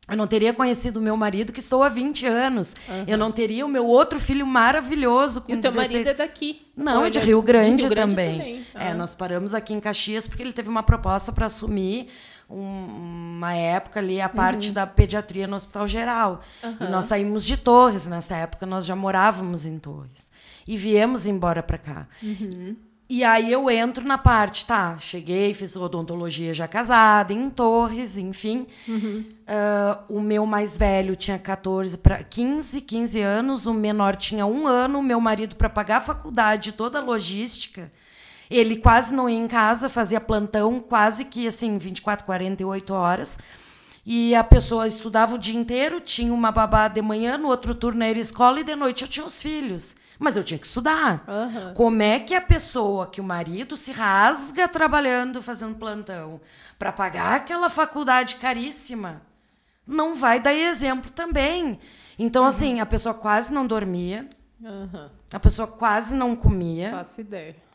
Eu não teria conhecido o meu marido, que estou há 20 anos. Eu não teria o meu outro filho maravilhoso com E o teu 16 marido é daqui. não, é de Rio Grande, de Rio Grande também. É, Ah. nós paramos aqui em Caxias porque ele teve uma proposta para assumir um- uma época ali a Uhum. parte da pediatria no Hospital Geral. E nós saímos de Torres, nessa época nós já morávamos em Torres. E viemos embora para cá. Uhum. E aí eu entro na parte, tá? Cheguei, fiz odontologia já casada, em Torres, enfim. Uhum. Uh, o meu mais velho tinha 14 para 15, 15 anos, o menor tinha um ano, o meu marido, para pagar a faculdade, toda a logística, ele quase não ia em casa, fazia plantão, quase que assim, 24, 48 horas. E a pessoa estudava o dia inteiro, tinha uma babá de manhã, no outro turno era escola e de noite eu tinha os filhos. Mas eu tinha que estudar. Uhum. Como é que a pessoa, que o marido se rasga trabalhando, fazendo plantão, para pagar aquela faculdade caríssima, não vai dar exemplo também. Então, uhum. assim, a pessoa quase não dormia, uhum. a pessoa quase não comia. Faço ideia.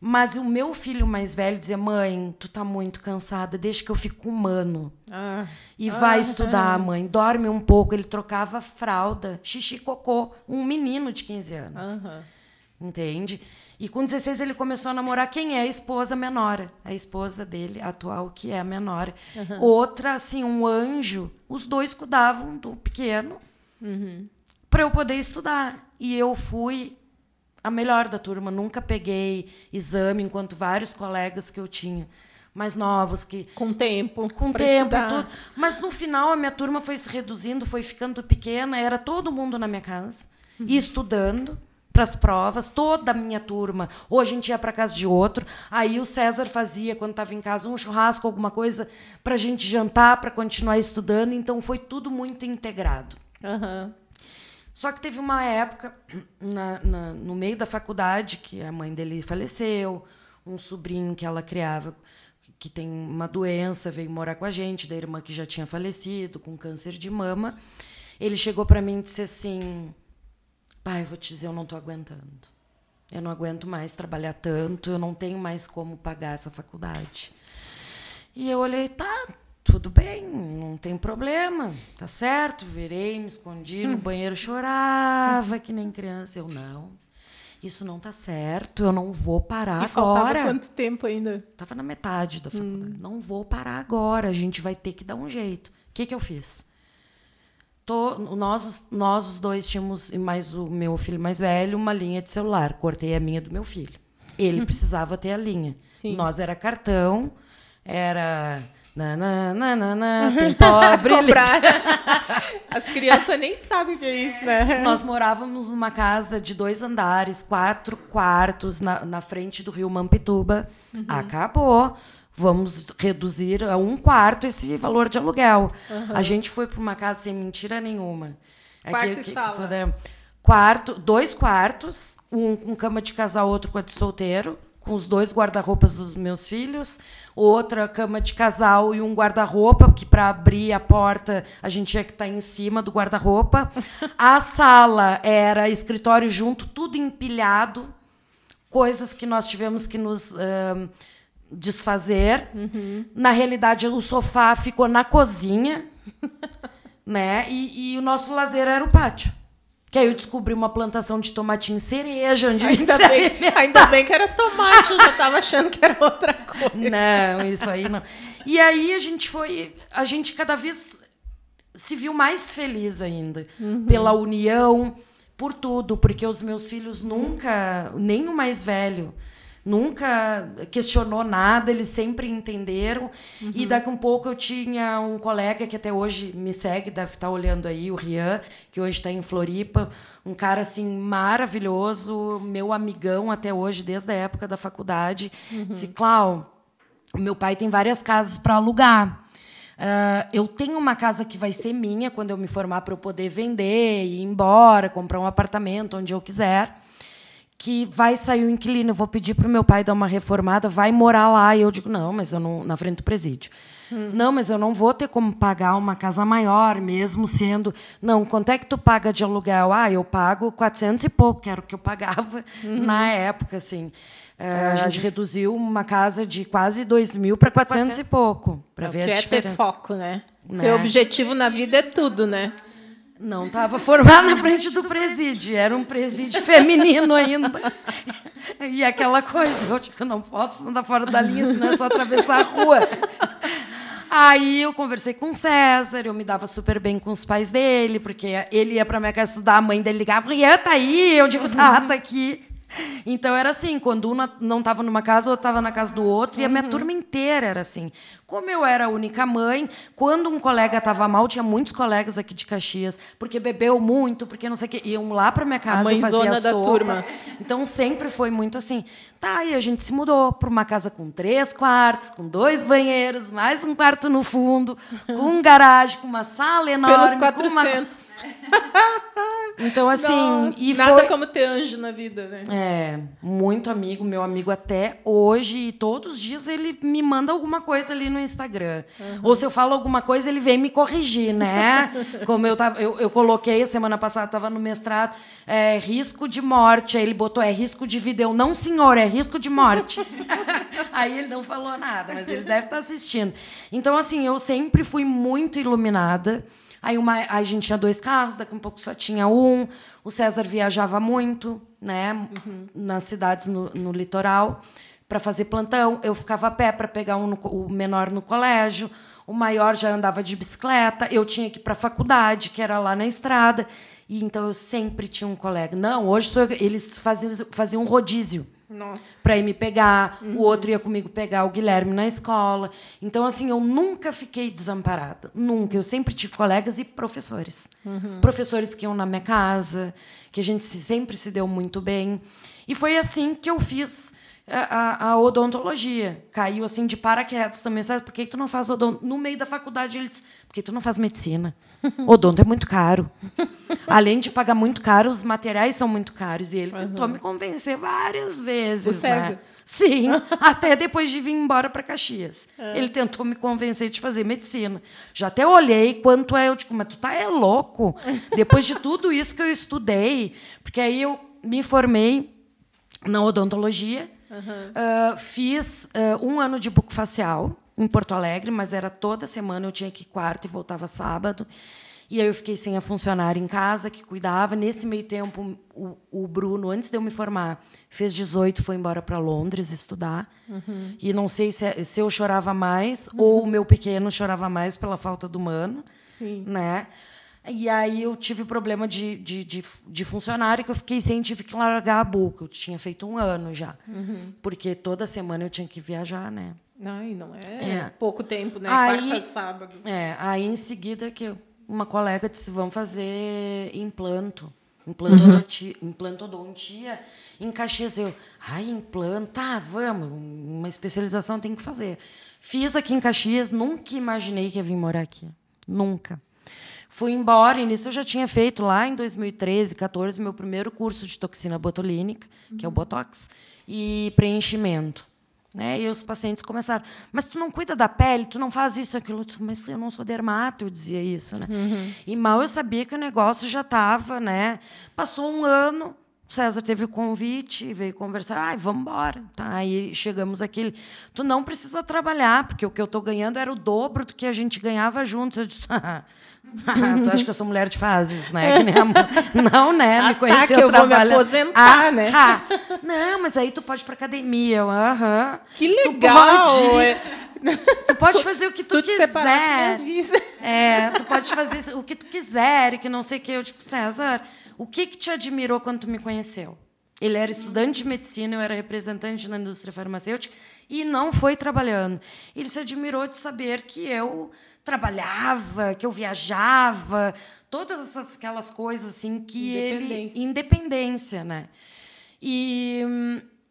Mas o meu filho mais velho dizia: Mãe, tu tá muito cansada, deixa que eu fico humano. Ah. E vai ah, estudar, mãe. Dorme um pouco. Ele trocava fralda, xixi, cocô. Um menino de 15 anos. Entende? E com 16 ele começou a namorar quem é a esposa menor. A esposa dele, atual, que é a menor. Uhum. Outra, assim, um anjo. Os dois cuidavam do pequeno uhum. para eu poder estudar. E eu fui a melhor da turma. Nunca peguei exame, enquanto vários colegas que eu tinha mais novos que com tempo com tempo tudo. mas no final a minha turma foi se reduzindo foi ficando pequena era todo mundo na minha casa uhum. e estudando para as provas toda a minha turma ou a gente ia para casa de outro aí o César fazia quando estava em casa um churrasco alguma coisa para a gente jantar para continuar estudando então foi tudo muito integrado uhum. Só que teve uma época, na, na, no meio da faculdade, que a mãe dele faleceu, um sobrinho que ela criava, que tem uma doença, veio morar com a gente, da irmã que já tinha falecido, com câncer de mama. Ele chegou para mim e disse assim: Pai, vou te dizer, eu não estou aguentando. Eu não aguento mais trabalhar tanto, eu não tenho mais como pagar essa faculdade. E eu olhei, tá, tudo bem, não tem problema, tá certo. Virei, me escondi no hum. banheiro, chorava que nem criança. Eu não. Isso não tá certo, eu não vou parar e agora. quanto tempo ainda? Tava na metade da faculdade. Hum. Não vou parar agora, a gente vai ter que dar um jeito. O que que eu fiz? Tô, nós, nós os dois tínhamos, e mais o meu filho mais velho, uma linha de celular. Cortei a minha do meu filho. Ele precisava ter a linha. Sim. Nós era cartão, era Nananana, tem pobre. Comprar. As crianças nem sabem o que é isso, né? Nós morávamos numa casa de dois andares, quatro quartos, na, na frente do rio Mampituba. Uhum. Acabou. Vamos reduzir a um quarto esse valor de aluguel. Uhum. A gente foi para uma casa sem mentira nenhuma. É quarto que, e que, sala. Quarto, dois quartos, um com cama de casal, outro com a de solteiro com os dois guarda-roupas dos meus filhos, outra cama de casal e um guarda-roupa, que para abrir a porta a gente tinha que estar tá em cima do guarda-roupa. A sala era escritório junto, tudo empilhado, coisas que nós tivemos que nos uh, desfazer. Uhum. Na realidade, o sofá ficou na cozinha, né? E, e o nosso lazer era o pátio. Que aí eu descobri uma plantação de tomatinho cereja, onde ainda bem, ainda bem que era tomate, eu já estava achando que era outra coisa. Não, isso aí não. E aí a gente foi, a gente cada vez se viu mais feliz ainda uhum. pela união, por tudo, porque os meus filhos nunca, nem o mais velho, nunca questionou nada, eles sempre entenderam. Uhum. E daqui um pouco eu tinha um colega que até hoje me segue, deve estar olhando aí, o Rian, que hoje está em Floripa, um cara assim maravilhoso, meu amigão até hoje, desde a época da faculdade. Uhum. Disse, Clau, meu pai tem várias casas para alugar. Uh, eu tenho uma casa que vai ser minha quando eu me formar para eu poder vender, ir embora, comprar um apartamento onde eu quiser que vai sair o inquilino, vou pedir para o meu pai dar uma reformada, vai morar lá. E eu digo, não, mas eu não, na frente do presídio. Hum. Não, mas eu não vou ter como pagar uma casa maior, mesmo sendo. Não, quanto é que tu paga de aluguel? Ah, eu pago 400 e pouco, que era o que eu pagava uhum. na época, assim. É, a gente reduziu uma casa de quase 2 mil para 400 e pouco. Para é, ver que a diferença. é ter foco, né? né? Ter objetivo na vida é tudo, né? Não estava formada na frente do presídio, era um presídio feminino ainda. E aquela coisa, eu tipo, não posso andar fora da linha, senão é só atravessar a rua. Aí eu conversei com o César, eu me dava super bem com os pais dele, porque ele ia para minha casa estudar, a mãe dele ligava, Rian, tá aí? Eu digo, tá, tá aqui. Então era assim, quando uma não estava numa casa, outra estava na casa do outro, e a minha Uhum. turma inteira era assim. Como eu era a única mãe, quando um colega estava mal, tinha muitos colegas aqui de Caxias, porque bebeu muito, porque não sei o quê, iam lá para minha casa mãezona a da sopa. turma. Então sempre foi muito assim. Tá, e a gente se mudou para uma casa com três quartos, com dois banheiros, mais um quarto no fundo, com um garagem, com uma sala enorme. Pelos com uma- 400. Então, assim, Nossa, e nada foi... como ter anjo na vida, né? É, muito amigo, meu amigo até hoje, e todos os dias ele me manda alguma coisa ali no Instagram. Ou se eu falo alguma coisa, ele vem me corrigir, né? Como eu, tava, eu, eu coloquei, semana passada estava no mestrado, é, risco de morte. Aí ele botou, é risco de vida. Eu, não, senhor, é risco de morte. Aí ele não falou nada, mas ele deve estar assistindo. Então, assim, eu sempre fui muito iluminada. Aí uma, aí a gente tinha dois carros, daqui a um pouco só tinha um. O César viajava muito, né, nas cidades no, no litoral para fazer plantão. Eu ficava a pé para pegar um no o menor no colégio. O maior já andava de bicicleta. Eu tinha que ir para a faculdade, que era lá na estrada. E então eu sempre tinha um colega. Não, hoje eu- eles faziam, faziam um rodízio para ir me pegar, o outro ia comigo pegar o Guilherme na escola. Então, assim, eu nunca fiquei desamparada. Nunca. Eu sempre tive colegas e professores. Professores que iam na minha casa, que a gente se- sempre se deu muito bem. E foi assim que eu fiz a, a- odontologia. Caiu assim de paraquedas também. Sabe por que tu não faz odonto? No meio da faculdade, ele disse: por que tu não faz medicina? Odonto é muito caro. Além de pagar muito caro, os materiais são muito caros. E ele tentou me convencer várias vezes. O César? Né? Sim, até depois de vir embora para Caxias. Ele tentou me convencer de fazer medicina. Já até olhei quanto é, eu digo, mas tu tá é louco? Depois de tudo isso que eu estudei, porque aí eu me formei na odontologia, ah, fiz ah, um ano de bucofacial em Porto Alegre, mas era toda semana, eu tinha que ir quarta e voltava sábado. E aí eu fiquei sem a funcionária em casa que cuidava. Nesse meio tempo, o, o Bruno, antes de eu me formar, fez 18, foi embora para Londres estudar. E não sei se, se eu chorava mais ou o meu pequeno chorava mais pela falta do mano. Sim. Né? E aí eu tive problema de, de, de, de funcionário que eu fiquei sem, tive que largar a boca. Eu tinha feito um ano já. Porque toda semana eu tinha que viajar, né? Ai, não é, É. pouco tempo, né? Aí- Quarta, sábado. É, aí em seguida que eu- uma colega disse, vamos fazer implanto. Implantodontia, implantodontia em Caxias. Eu, ai, implanto, tá, vamos, uma especialização tem que fazer. Fiz aqui em Caxias, nunca imaginei que ia vir morar aqui. Nunca. Fui embora, e nisso eu já tinha feito lá em 2013, 14, meu primeiro curso de toxina botulínica, que é o Botox, e preenchimento. Né? E os pacientes começaram, mas tu não cuida da pele, tu não faz isso, aquilo, mas eu não sou dermato, eu dizia isso. Né? E mal eu sabia que o negócio já estava, né? Passou um ano, o César teve o convite, veio conversar, ai, vamos embora. Tá, aí chegamos aquele, tu não precisa trabalhar, porque o que eu estou ganhando era o dobro do que a gente ganhava juntos. Eu disse, tu acha que eu sou mulher de fases, né? Que nem a mu- Não, né? Ah, Me tá, conheceu que eu vou me aposentar, né? ah. Não, mas aí tu pode ir pra academia. Que Tu legal! pode- é. Tu pode fazer o que tu, tu separar, tu quiser. avisa. É, tu pode fazer o que tu quiser, e que não sei o que. Eu digo, César, o que, que te admirou quando tu me conheceu? Ele era estudante de medicina, eu era representante na indústria farmacêutica e não foi trabalhando. Ele se admirou de saber que eu trabalhava, que eu viajava, todas essas aquelas coisas assim que ele Independência. independência, né? E,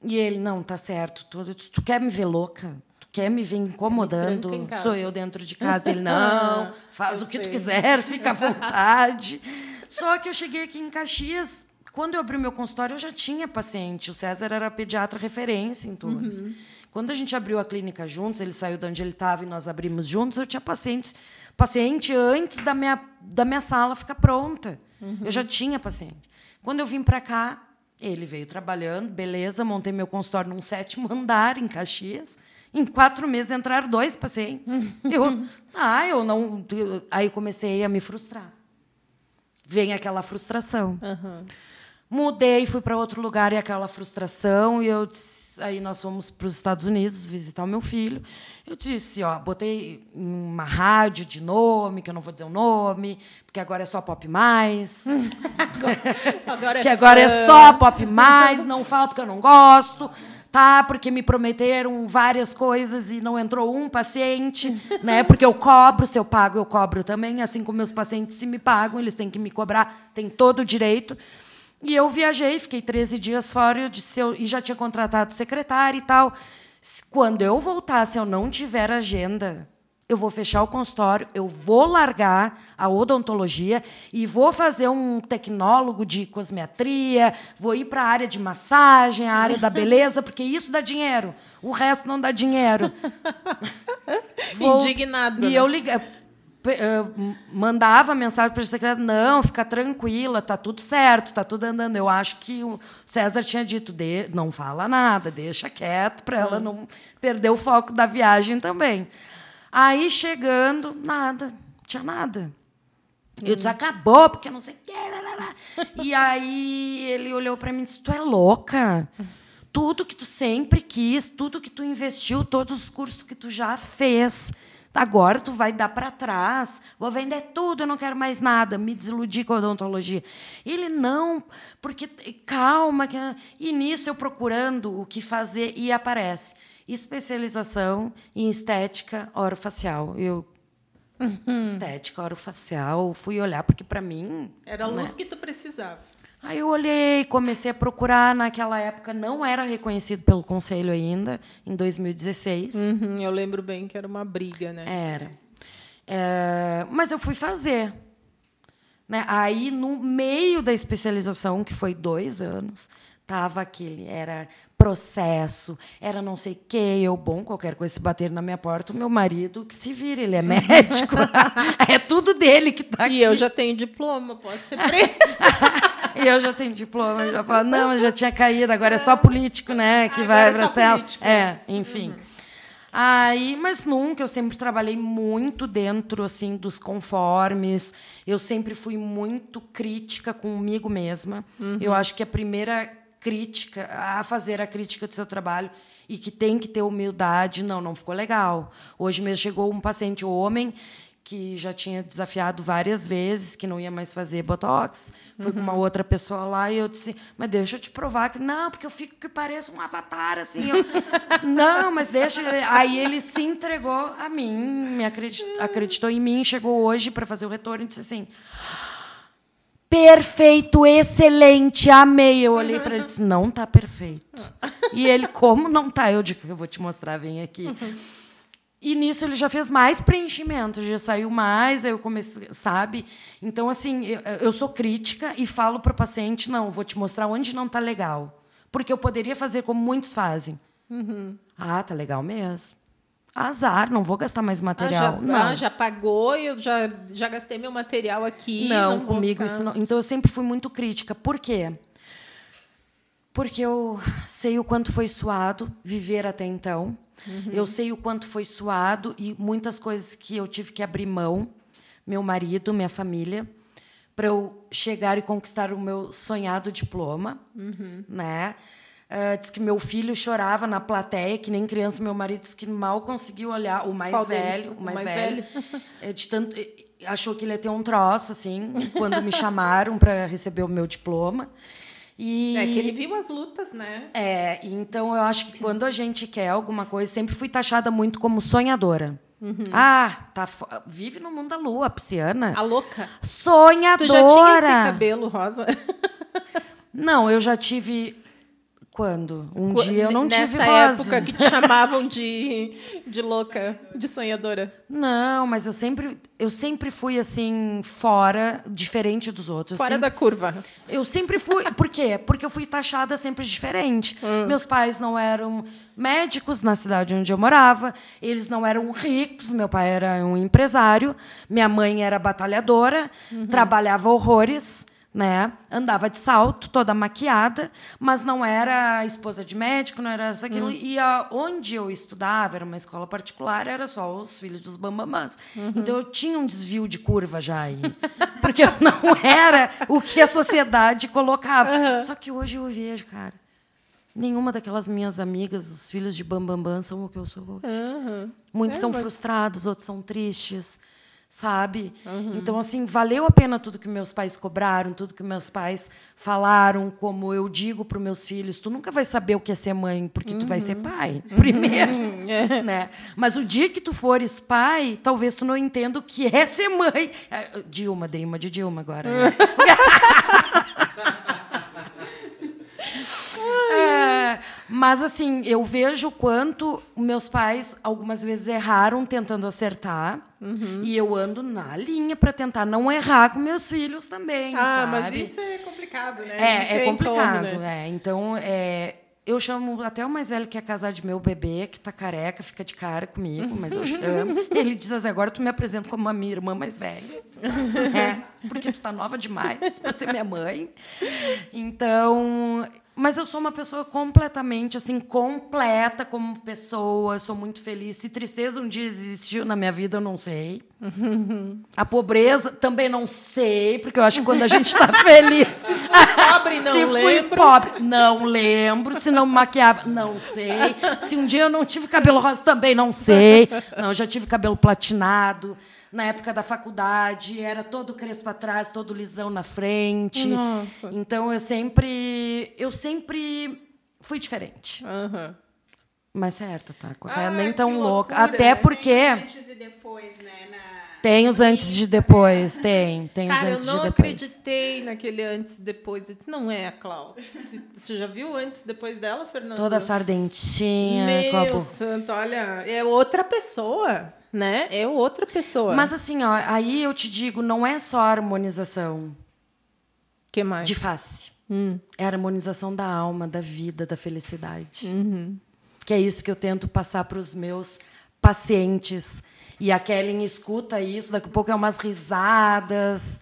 e ele não tá certo. Tu, tu, tu quer me ver louca? Tu quer me ver incomodando? casa. Sou eu dentro de casa. Ele não. Faz Eu o que tu sei. quiser, fica à vontade. Só que eu cheguei aqui em Caxias. Quando eu abri meu consultório, eu já tinha paciente. O César era pediatra referência em Torres. Quando a gente abriu a clínica juntos, ele saiu de onde ele estava e nós abrimos juntos, eu tinha pacientes, paciente antes da minha, da minha sala ficar pronta. Eu já tinha paciente. Quando eu vim para cá, ele veio trabalhando, beleza, montei meu consultório num sétimo andar em Caxias. Em quatro meses entraram dois pacientes. Eu, ah, eu não. Aí comecei a me frustrar. Vem aquela frustração. Mudei, fui para outro lugar e aquela frustração. E eu disse, aí nós fomos para os Estados Unidos visitar o meu filho. Eu disse, ó, botei uma rádio de nome, que eu não vou dizer o nome, porque agora é só pop mais. Agora é que agora é só pop mais, não falo porque eu não gosto, tá? Porque me prometeram várias coisas e não entrou um paciente, né? Porque eu cobro, se eu pago, eu cobro também, assim como meus pacientes se me pagam, eles têm que me cobrar, tem todo o direito. E eu viajei, fiquei 13 dias fora eu disse, eu, e já tinha contratado secretária e tal. Quando eu voltar, se eu não tiver agenda, eu vou fechar o consultório, eu vou largar a odontologia e vou fazer um tecnólogo de cosmetria, vou ir para a área de massagem, a área da beleza, porque isso dá dinheiro. O resto não dá dinheiro. Indignado, E né? eu eh, mandava mensagem para a secretária, não, fica tranquila, tá tudo certo, tá tudo andando. Eu acho que o César tinha dito, de, não fala nada, deixa quieto para ela não perder o foco da viagem também. Aí chegando, nada, tinha nada. Eu disse, acabou, porque não sei o lá. E aí ele olhou para mim e disse, tu é louca? Tudo que tu sempre quis, tudo que tu investiu, todos os cursos que tu já fez, agora tu vai dar para trás. Vou vender tudo, eu não quero mais nada. Me desiludi com a odontologia. Ele, não, porque calma. que- E nisso eu procurando o que fazer e aparece. Especialização em estética orofacial. Eu estética orofacial, fui olhar porque para mim Era a né? luz que tu precisava. Aí eu olhei, comecei a procurar. Naquela época não era reconhecido pelo conselho ainda, em 2016. Uhum, eu lembro bem que era uma briga, né? Era. É, mas eu fui fazer. Né? Aí, no meio da especialização, que foi dois anos, tava aquele, era processo, era não sei o quê, eu, bom, qualquer coisa se bater na minha porta, o meu marido que se vira, ele é médico. é tudo dele que está aqui. E eu já tenho diploma, posso ser presa. E eu já tenho diploma, eu já falo, não, mas já tinha caído, agora é só político, né, que vai Agora é para só cela. político. É, enfim. Aí, mas nunca, eu sempre trabalhei muito dentro assim dos conformes. Eu sempre fui muito crítica comigo mesma. Eu acho que a primeira crítica a fazer a crítica do seu trabalho e que tem que ter humildade, não, não ficou legal. Hoje mesmo chegou um paciente homem que já tinha desafiado várias vezes que não ia mais fazer botox. Fui com uma outra pessoa lá e eu disse: "Mas deixa eu te provar que não, porque eu fico que pareço um avatar assim". Eu, não, mas deixa. Aí ele se entregou a mim, me acreditou, acreditou em mim, chegou hoje para fazer o retorno e disse assim: Perfeito, excelente, amei. Eu olhei para ele e disse: Não tá perfeito. E ele, como não tá? Eu digo: Eu vou te mostrar, vem aqui. E nisso ele já fez mais preenchimento, já saiu mais, aí eu comecei, sabe? Então, assim, eu, eu sou crítica e falo para o paciente: não, vou te mostrar onde não está legal. Porque eu poderia fazer como muitos fazem. Ah, tá legal mesmo. Azar, não vou gastar mais Ah, material. já, não. ah, já pagou eu já, já gastei meu material aqui. Não, vou comigo isso não. Então eu sempre fui muito crítica. Por quê? Porque eu sei o quanto foi suado viver até então. Eu sei o quanto foi suado e muitas coisas que eu tive que abrir mão, meu marido, minha família, para eu chegar e conquistar o meu sonhado diploma, né? Ah, diz que meu filho chorava na plateia, que nem criança. Meu marido disse que mal conseguiu olhar o mais Qual velho, o O mais, mais velho, é, de tanto achou que ele ia ter um troço assim quando me chamaram para receber o meu diploma. E É que ele viu as lutas, né? é, então eu acho que quando a gente quer alguma coisa, sempre fui taxada muito como sonhadora. Ah, tá, vive no mundo da lua, pisciana. A louca. Sonhadora. Tu já tinha esse cabelo rosa? Não, eu já tive quando? Um Qu- dia eu não Nessa tive rosa. época que te chamavam de, de louca, de sonhadora. Não, mas eu sempre, eu sempre fui assim fora, diferente dos outros. Fora sempre- da curva. Eu sempre fui. Por quê? Porque eu fui taxada sempre diferente. Meus pais não eram médicos na cidade onde eu morava, eles não eram ricos, meu pai era um empresário, minha mãe era batalhadora, trabalhava horrores. Né? Andava de salto, toda maquiada, mas não era esposa de médico, não era isso, aquilo. Hum. E a, onde eu estudava, era uma escola particular, era só os filhos dos bambamãs. Uhum. Então eu tinha um desvio de curva já aí. Porque eu não era o que a sociedade colocava. Só que hoje eu vejo, cara, nenhuma daquelas minhas amigas, os filhos de bambambam, Bam Bam, são o que eu sou hoje. Aham. Muitos É, são mas- frustrados, outros são tristes, sabe? Uhum. Então, assim, valeu a pena tudo que meus pais cobraram, tudo que meus pais falaram, como eu digo para os meus filhos, tu nunca vai saber o que é ser mãe, porque tu vai ser Uhum. pai, primeiro, É. né? Mas o dia que tu fores pai, talvez tu não entenda o que é ser mãe. É, Dilma, dei uma de Dilma agora, né? É, mas assim, eu vejo o quanto meus pais algumas vezes erraram tentando acertar. Uhum. E eu ando na linha para tentar não errar com meus filhos também. Ah, sabe? mas isso é complicado, né? É, é complicado. né? é. Então, é, eu chamo até o mais velho que é casar de meu bebê, que tá careca, fica de cara comigo, mas eu chamo. Ele diz assim: agora tu me apresenta como a minha irmã mais velha. é, porque tu tá nova demais para ser minha mãe. Então. Mas eu sou uma pessoa completamente assim, completa como pessoa, sou muito feliz. Se tristeza um dia existiu na minha vida, eu não sei. A pobreza também não sei, porque eu acho que quando a gente está feliz. Pobre, não Se fui lembro. pobre, não lembro. Se não maquiava, não sei. Se um dia eu não tive cabelo rosa, também não sei. Não, eu já tive cabelo platinado. Na época da faculdade, era todo crespo atrás, todo lisão na frente. Nossa. Então eu sempre. Eu sempre fui diferente. Aham. Mas certo, tá? Ah, nem tão louca. loucura, Até né? porque. Antes e depois, né? na- Tem os antes de depois, tem. Tem os Cara, eu antes de não depois. acreditei naquele antes e depois. Eu disse, não é a Cláudia. Você já viu antes e depois dela, Fernanda? Toda sardentinha, Meu copo. santo, olha, é outra pessoa, né? É outra pessoa. Mas assim, ó, aí eu te digo, não é só harmonização que mais? de face. Hum. É a harmonização da alma, da vida, da felicidade. Uhum. Que é isso que eu tento passar para os meus pacientes. E a Kellen escuta isso, daqui a pouco é umas risadas.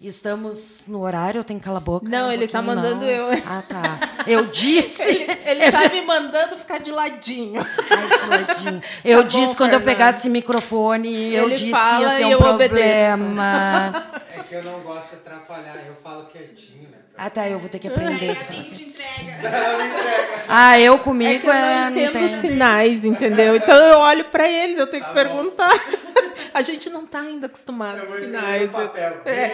Estamos no horário, eu tenho que calar a boca? Não, Um ele tá mandando não. eu. Ah, tá. Eu disse. Ele, ele tá me mandando ficar de ladinho. Ai, que ladinho. Eu Tá bom, disse quando eu Fernanda. pegasse microfone, eu Ele disse que fala ia ser e um eu problema. É que eu não gosto de atrapalhar, eu falo quietinho, né? Ah, tá, eu vou ter que aprender. Ah, eu É comigo que eu é, não entendo tem. sinais, entendeu? Então eu olho pra ele, eu tenho que Tá bom. perguntar. A gente não tá ainda acostumado com sinais. papel. É.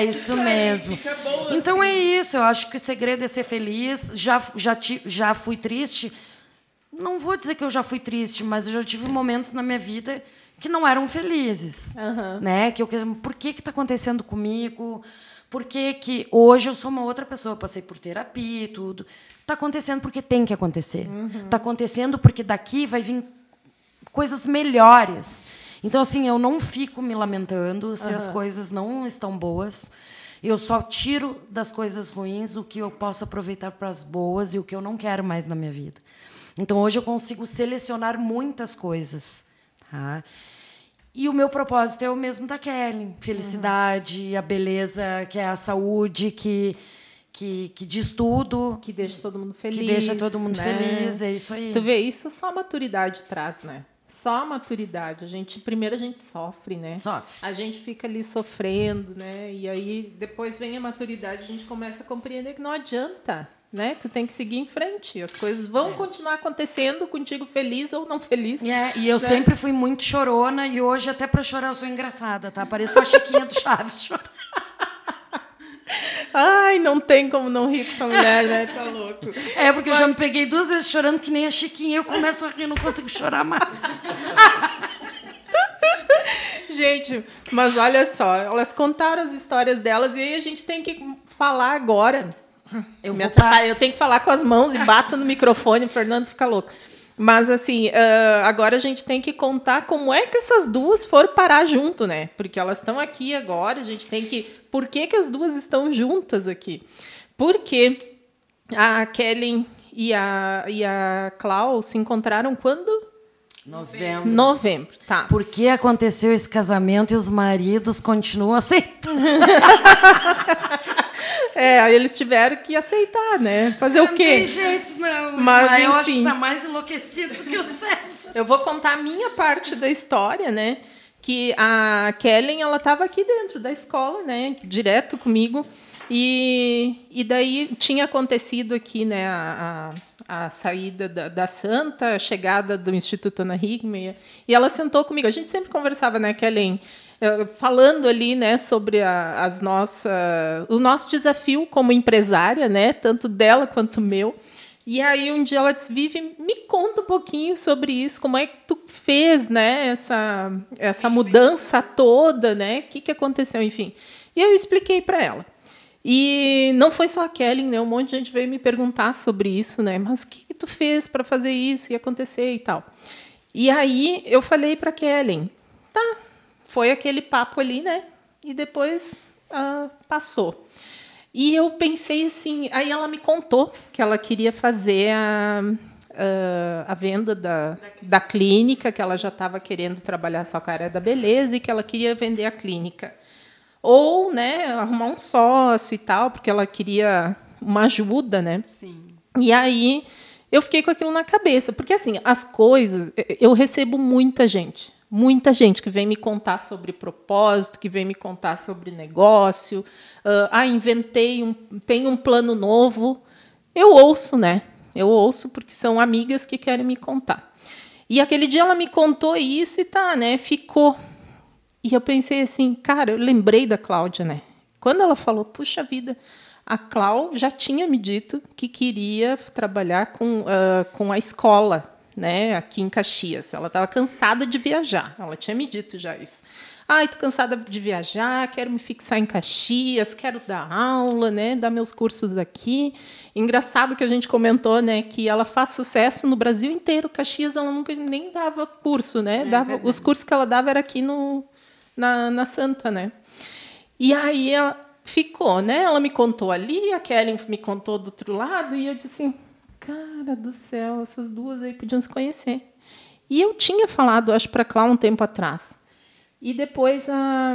É, isso mesmo. Fica bom Então é assim. isso, eu acho que o segredo é ser feliz. Já, já, já fui triste. Não vou dizer que eu já fui triste, mas eu já tive momentos na minha vida que não eram felizes. Aham. Né? Que eu, que- por que está acontecendo comigo? Por que, hoje eu sou uma outra pessoa? Passei por terapia e tudo. Está acontecendo porque tem que acontecer. Está acontecendo porque daqui vai vir coisas melhores. Então, assim, eu não fico me lamentando se as coisas não estão boas. Eu só tiro das coisas ruins o que eu posso aproveitar para as boas e o que eu não quero mais na minha vida. Então, hoje eu consigo selecionar muitas coisas. Tá? E o meu propósito é o mesmo da Kelly. Felicidade, a beleza, que é a saúde, que, que, que diz tudo, Que deixa todo mundo feliz. que deixa todo mundo né? feliz. É isso aí. Tu vê, isso só a maturidade traz, né? Só a maturidade. A gente, primeiro a gente sofre, né? Sofre. A gente fica ali sofrendo, né? E aí depois vem a maturidade, a gente começa a compreender que não adianta, né? Tu tem que seguir em frente. As coisas vão continuar acontecendo contigo feliz ou não feliz. É, e eu né? sempre fui muito chorona e hoje até para chorar eu sou engraçada, tá? Pareço a Chiquinha do Chaves. chorando. Ai, não tem como não rir com essa mulher, né? Tá louco. É, porque eu já me peguei duas vezes chorando que nem a Chiquinha eu começo a rir, não consigo chorar mais. Gente, mas olha só, elas contaram as histórias delas e aí a gente tem que falar agora. Eu Me atrapalha, eu tenho que falar com as mãos e bato no microfone, o Fernando fica louco. Mas assim, ah, agora a gente tem que contar como é que essas duas foram parar junto, né? Porque elas estão aqui agora, a gente tem que. Por que, que as duas estão juntas aqui? Porque a Kelly e a, e a Clau se encontraram quando? Novembro. Novembro, tá. Por que aconteceu esse casamento e os maridos continuam aceitando? É, aí eles tiveram que aceitar, né? Fazer o Não quê? tem jeito, não. Mas, Mas eu acho que tá mais enlouquecido que o César. Eu vou contar a minha parte da história, né? Que a Kellen, ela estava aqui dentro da escola, né? Direto comigo. E, e daí tinha acontecido aqui, né? A, a, a saída da, da Santa, a chegada do Instituto Ana Hickman. E ela sentou comigo. A gente sempre conversava, né, Kellen? Falando ali, né, sobre a, as nossas, o nosso desafio como empresária, né, tanto dela quanto meu. E aí um dia ela disse, Vivi, me conta um pouquinho sobre isso, como é que tu fez, né, essa, essa mudança toda, né, o que, que aconteceu, enfim. E eu expliquei para ela. E não foi só a Kelly, né, um monte de gente veio me perguntar sobre isso, né, mas o que, que tu fez para fazer isso e acontecer e tal. E aí eu falei para Kellen, tá, foi aquele papo ali, né, e depois ah, passou. E eu pensei assim, aí ela me contou que ela queria fazer a, a, a venda da, da clínica, que ela já estava querendo trabalhar só com a área da beleza e que ela queria vender a clínica. Ou né, arrumar um sócio e tal, porque ela queria uma ajuda, né? Sim. E aí eu fiquei com aquilo na cabeça, porque assim, as coisas, eu recebo muita gente, muita gente que vem me contar sobre propósito, que vem me contar sobre negócio, ah, ah, inventei um, tem um plano novo. Eu ouço, né? Eu ouço porque são amigas que querem me contar. E aquele dia ela me contou isso e tá, né? Ficou. E eu pensei assim, cara, eu lembrei da Cláudia, né? Quando ela falou, puxa vida, a Clau já tinha me dito que queria trabalhar com, ah, com a escola, né, aqui em Caxias. Ela estava cansada de viajar, ela tinha me dito já isso. Ai, tô cansada de viajar, quero me fixar em Caxias, quero dar aula, né, dar meus cursos aqui. Engraçado que a gente comentou, né, que ela faz sucesso no Brasil inteiro. Caxias ela nunca nem dava curso, né? dava, os cursos que ela dava era aqui no, na, na Santa, né? E aí ela ficou, né? Ela me contou ali, a Kellen me contou do outro lado, e eu disse assim, cara do céu, essas duas aí podiam se conhecer. E eu tinha falado, acho, para a Cláudia um tempo atrás. E depois, ah,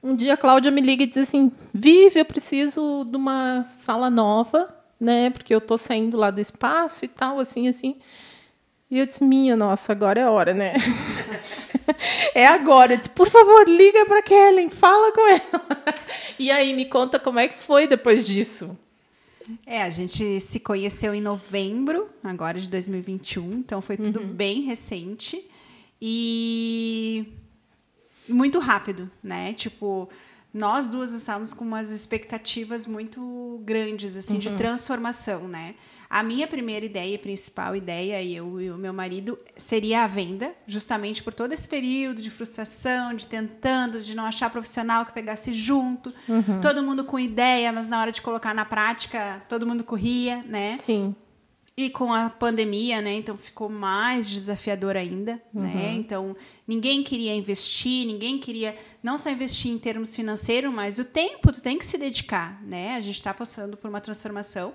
um dia a Cláudia me liga e diz assim, Vive, eu preciso de uma sala nova, né? Porque eu tô saindo lá do espaço e tal, assim, assim. E eu disse, minha nossa, agora é a hora, né? é agora. Eu disse, por favor, liga para Kellen, fala com ela. E aí, me conta como é que foi depois disso. É, a gente se conheceu em novembro, agora de 2021, então foi tudo bem recente e muito rápido, né? Tipo, nós duas estávamos com umas expectativas muito grandes, assim, de transformação, né? A minha primeira ideia, principal ideia, e eu e o meu marido, seria a venda, justamente por todo esse período de frustração, de tentando, de não achar profissional que pegasse junto, todo mundo com ideia, mas na hora de colocar na prática, todo mundo corria, né? Sim. E com a pandemia, né? Então ficou mais desafiador ainda, né? Então ninguém queria investir, ninguém queria não só investir em termos financeiros, mas o tempo, tu tem que se dedicar, né? A gente está passando por uma transformação,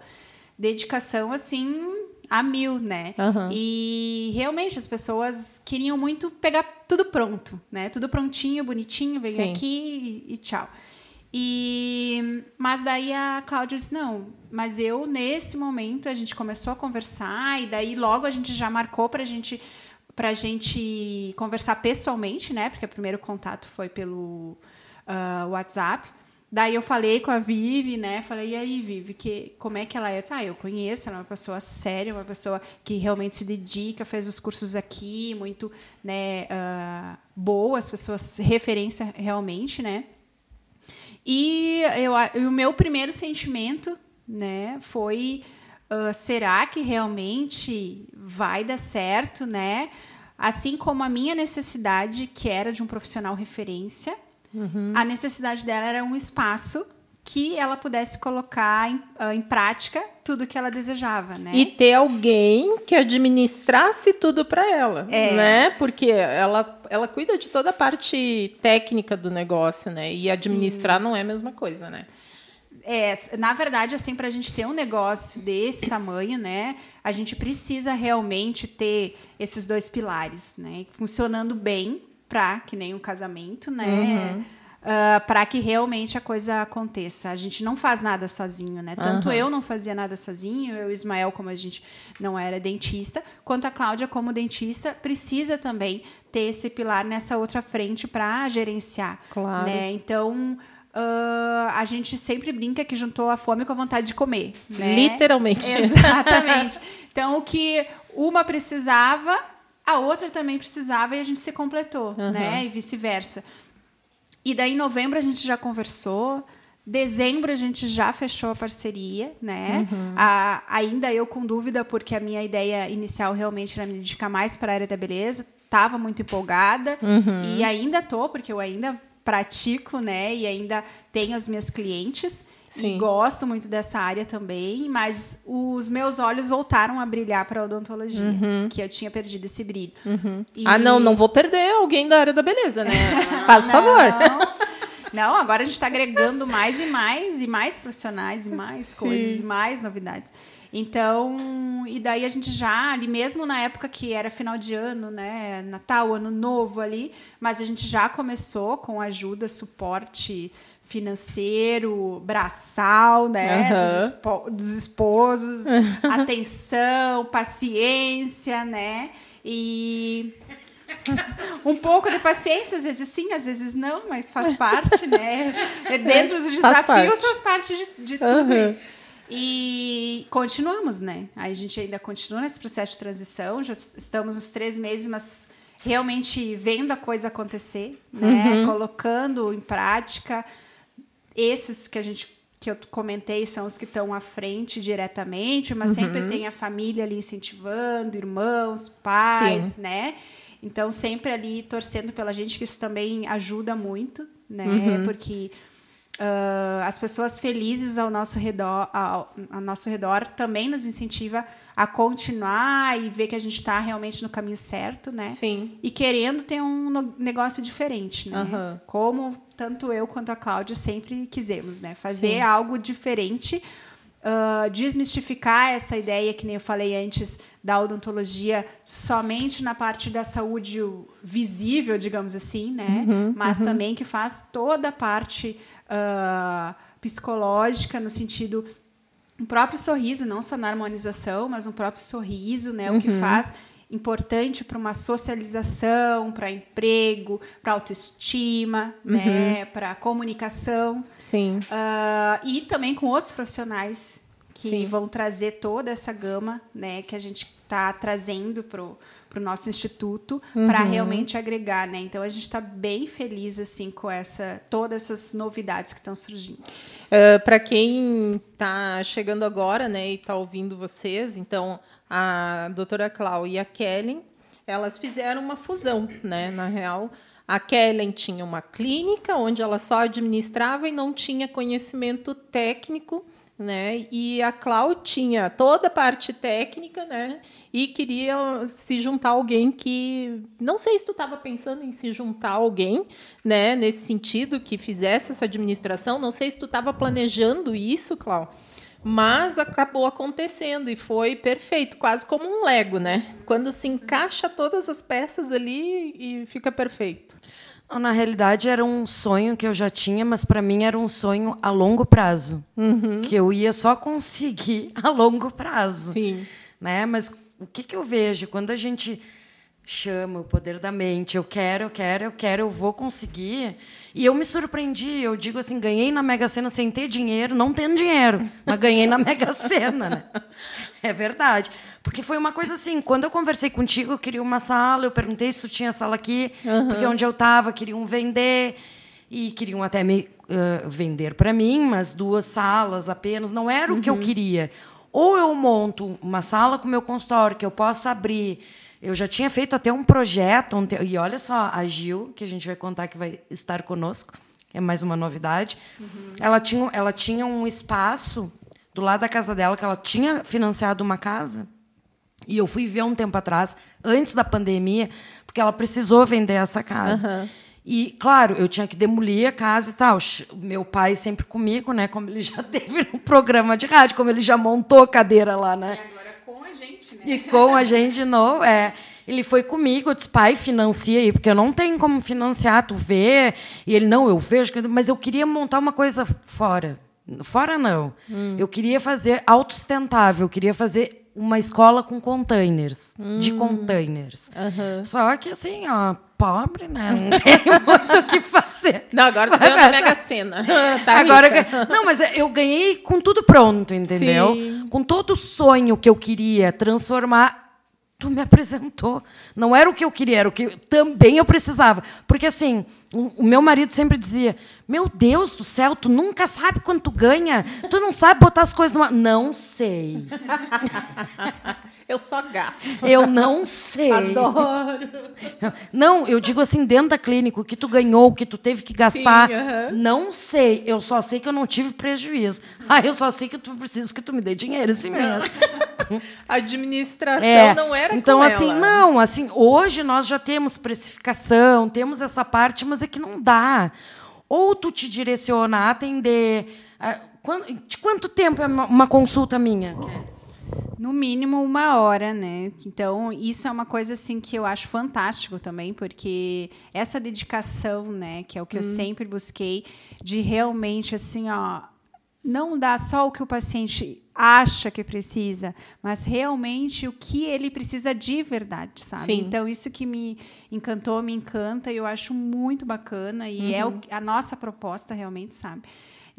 dedicação assim a mil, né? Aham. E realmente as pessoas queriam muito pegar tudo pronto, né? Tudo prontinho, bonitinho, vem Sim. aqui e, e tchau. E mas daí a Cláudia disse não, mas eu nesse momento a gente começou a conversar e daí logo a gente já marcou para gente para gente conversar pessoalmente, né? Porque o primeiro contato foi pelo ah, WhatsApp. Daí eu falei com a Vivi, né? Falei, e aí, Vivi, que, como é que ela é? Ah, eu conheço, ela é uma pessoa séria, uma pessoa que realmente se dedica, fez os cursos aqui, muito né, ah, boa, as pessoas, referência realmente, né? E, eu, o meu primeiro sentimento né, foi: ah, será que realmente vai dar certo? Né? Assim como a minha necessidade, que era de um profissional referência, a necessidade dela era um espaço que ela pudesse colocar em, ah, em prática tudo que ela desejava. Né? E ter alguém que administrasse tudo para ela, É. né? Porque ela, ela cuida de toda a parte técnica do negócio, né? E administrar não é a mesma coisa, né? É, na verdade, assim, para a gente ter um negócio desse tamanho, né, a gente precisa realmente ter esses dois pilares, né, funcionando bem para que nem um casamento, né, uhum. uh, ah, para que realmente a coisa aconteça. A gente não faz nada sozinho, né? Tanto uhum. eu não fazia nada sozinho, eu e o Ismael, como a gente não era dentista, quanto a Cláudia, como dentista, precisa também ter esse pilar nessa outra frente para gerenciar, claro. né? Então Uh, a gente sempre brinca que juntou a fome com a vontade de comer. Né? Literalmente. Exatamente. Então, o que uma precisava, a outra também precisava e a gente se completou, uhum. né? E vice-versa. E daí, em novembro, a gente já conversou. Dezembro a gente já fechou a parceria, né? Uhum. A, ainda eu com dúvida, porque a minha ideia inicial realmente era me dedicar mais para a área da beleza. Estava muito empolgada uhum. e ainda tô, porque eu ainda pratico, né? E ainda tenho as minhas clientes. Sim. E gosto muito dessa área também, mas os meus olhos voltaram a brilhar para a odontologia, uhum. que eu tinha perdido esse brilho. Uhum. E... Ah, não, não vou perder alguém da área da beleza, né? Faz o favor. Não, agora a gente está agregando mais e mais, e mais profissionais, e mais coisas, Sim. mais novidades. Então, e daí a gente já, ali mesmo na época que era final de ano, né, Natal, Ano Novo ali, mas a gente já começou com ajuda, suporte financeiro, braçal, né, uhum. dos, espo dos esposos, atenção, paciência, né, e um pouco de paciência, às vezes sim, às vezes não, mas faz parte, né? Dentro dos desafios faz parte, faz parte de, de tudo uhum. isso. E continuamos, né? Aí a gente ainda continua nesse processo de transição, já estamos nos três meses, mas realmente vendo a coisa acontecer, né? Uhum. Colocando em prática esses que a gente que eu comentei são os que estão à frente diretamente, mas uhum. sempre tem a família ali incentivando, irmãos, pais, Sim. né? Então sempre ali torcendo pela gente, que isso também ajuda muito, né? Uhum. Porque Uh, as pessoas felizes ao nosso redor, ao, ao, nosso redor também nos incentiva a continuar e ver que a gente está realmente no caminho certo, né? Sim. E querendo ter um negócio diferente, né? Uhum. Como tanto eu quanto a Cláudia sempre quisemos, né? Fazer Sim. algo diferente, uh, desmistificar essa ideia que nem eu falei antes da odontologia somente na parte da saúde visível, digamos assim, né? Uhum, Mas uhum. também que faz toda a parte uh, psicológica, no sentido um próprio sorriso, não só na harmonização, mas um próprio sorriso, né? Uhum. O que uhum. faz importante para uma socialização, para emprego, para autoestima, uhum. né? Para comunicação. Sim. Uh, e também com outros profissionais que Sim. vão trazer toda essa gama, né? Que a gente está trazendo para para o nosso instituto uhum. para realmente agregar, né? Então a gente está bem feliz assim com essa todas essas novidades que estão surgindo. Uh, é, para quem está chegando agora, né, e está ouvindo vocês, então a doutora Clau e a Kellen, elas fizeram uma fusão, né? Na real, a Kellen tinha uma clínica onde ela só administrava e não tinha conhecimento técnico né? E a Clau tinha toda a parte técnica, né? E queria se juntar alguém que não sei se tu estava pensando em se juntar alguém, né? Nesse sentido que fizesse essa administração, não sei se tu estava planejando isso, Clau. Mas acabou acontecendo e foi perfeito, quase como um Lego, né? Quando se encaixa todas as peças ali e fica perfeito. Na realidade, era um sonho que eu já tinha, mas para mim era um sonho a longo prazo. Uhum. Que eu ia só conseguir a longo prazo. Sim. Né? Mas o que, que eu vejo? Quando a gente chama o poder da mente, eu quero, eu quero, eu quero, eu vou conseguir. E eu me surpreendi, eu digo assim, ganhei na Mega Sena sem ter dinheiro, não tendo dinheiro, mas ganhei na Mega Sena, né? É verdade. Porque foi uma coisa assim, quando eu conversei contigo, eu queria uma sala, eu perguntei se tu tinha sala aqui, uhum. porque onde eu estava queriam vender e queriam até me uh, vender para mim, mas duas salas apenas, não era uhum. o que eu uhum. queria. Ou eu monto uma sala com meu consultório que eu possa abrir. Eu já tinha feito até um projeto, e olha só, a Gil, que a gente vai contar que vai estar conosco, é mais uma novidade. Uhum. Ela, tinha, ela tinha um espaço do lado da casa dela, que ela tinha financiado uma casa, e eu fui ver um tempo atrás, antes da pandemia, porque ela precisou vender essa casa. Uhum. E, claro, eu tinha que demolir a casa e tal. Meu pai sempre comigo, né? Como ele já teve no programa de rádio, como ele já montou a cadeira lá, né? E agora com a gente, né? E com a gente de novo, é. Ele foi comigo, eu disse, pai, financia aí, porque eu não tenho como financiar, tu vê. E ele, não, eu vejo, mas eu queria montar uma coisa fora. Fora não. Hum. Eu queria fazer autossustentável, eu queria fazer uma escola com containers, hum. de containers. Uhum. Só que assim, ó, pobre, né? Não tem muito o que fazer. Não, agora tu ganhou na Mega Sena. tá agora, não, mas eu ganhei com tudo pronto, entendeu? Sim. Com todo o sonho que eu queria transformar tu me apresentou. Não era o que eu queria, era o que também eu precisava. Porque, assim, o, meu marido sempre dizia: Meu Deus do céu, tu nunca sabe quanto ganha. Tu não sabe botar as coisas numa. Não sei. Eu só gasto. Eu não sei. Adoro. Não, eu digo assim, dentro da clínica, o que tu ganhou, o que tu teve que gastar. Sim, Não sei. Eu só sei que eu não tive prejuízo. Ah, eu só sei que tu preciso que tu me dê dinheiro assim mesmo. A administração é, não era Então, assim, ela. não, assim, hoje nós já temos precificação, temos essa parte, mas é que não dá. Ou tu te direciona a atender. A, de quanto tempo é uma consulta minha? No mínimo uma hora, né? Então, isso é uma coisa assim que eu acho fantástico também, porque essa dedicação, né, que é o que hum. eu sempre busquei, de realmente assim, ó, não dar só o que o paciente acha que precisa, mas realmente o que ele precisa de verdade, sabe? Sim. Então, isso que me encantou, me encanta, e eu acho muito bacana, e uhum. é o, uhum. a nossa proposta realmente, sabe?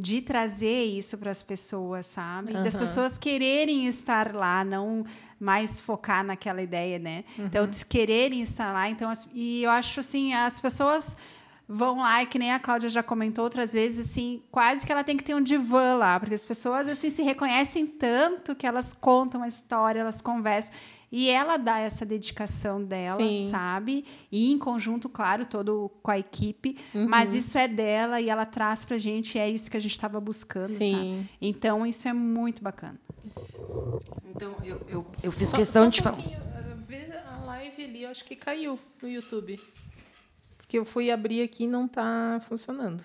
De trazer isso para as pessoas, sabe? Uhum. Das pessoas quererem estar lá, não mais focar naquela ideia, né? Uhum. Então, quererem estar lá. Então, e eu acho assim, as pessoas vão lá e que nem a Cláudia já comentou outras vezes, assim, quase que ela tem que ter um divã lá, porque as pessoas assim se reconhecem tanto que elas contam a história, elas conversam. E ela dá essa dedicação dela, Sim. sabe? E em conjunto, claro, todo com a equipe. Uhum. Mas isso é dela e ela traz pra gente, e é isso que a gente estava buscando, Sim. sabe? Então, isso é muito bacana. Então, eu, eu, eu fiz só, questão só de falar. Vê a live ali, eu acho que caiu no YouTube. Porque eu fui abrir aqui e não está funcionando.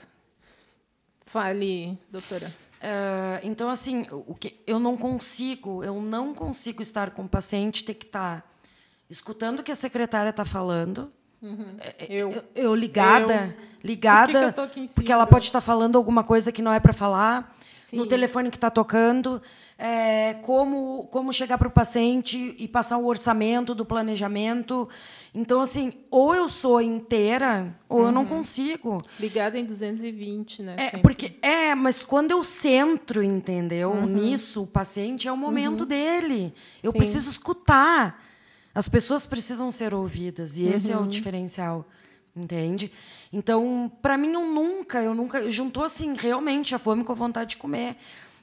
Fale, doutora. Uh, então, assim, o que eu não consigo, eu não consigo estar com o paciente ter que estar tá escutando o que a secretária está falando. Uhum. É, é, eu. eu. eu. ligada, eu. ligada, Por que porque ela pode estar tá falando alguma coisa que não é para falar, Sim. no telefone que está tocando é, como, como chegar para o paciente e passar o orçamento do planejamento. Então, assim, ou eu sou inteira, ou uhum. eu não uhum. consigo. Ligada em 220, né? É, sempre. porque é, mas quando eu centro, entendeu? Uhum. Nisso, o paciente é o momento uhum. dele. Eu Sim. preciso escutar. As pessoas precisam ser ouvidas, e esse é o uhum. diferencial, entende? Então, para mim, eu nunca, eu nunca juntou assim realmente a fome com a vontade de comer.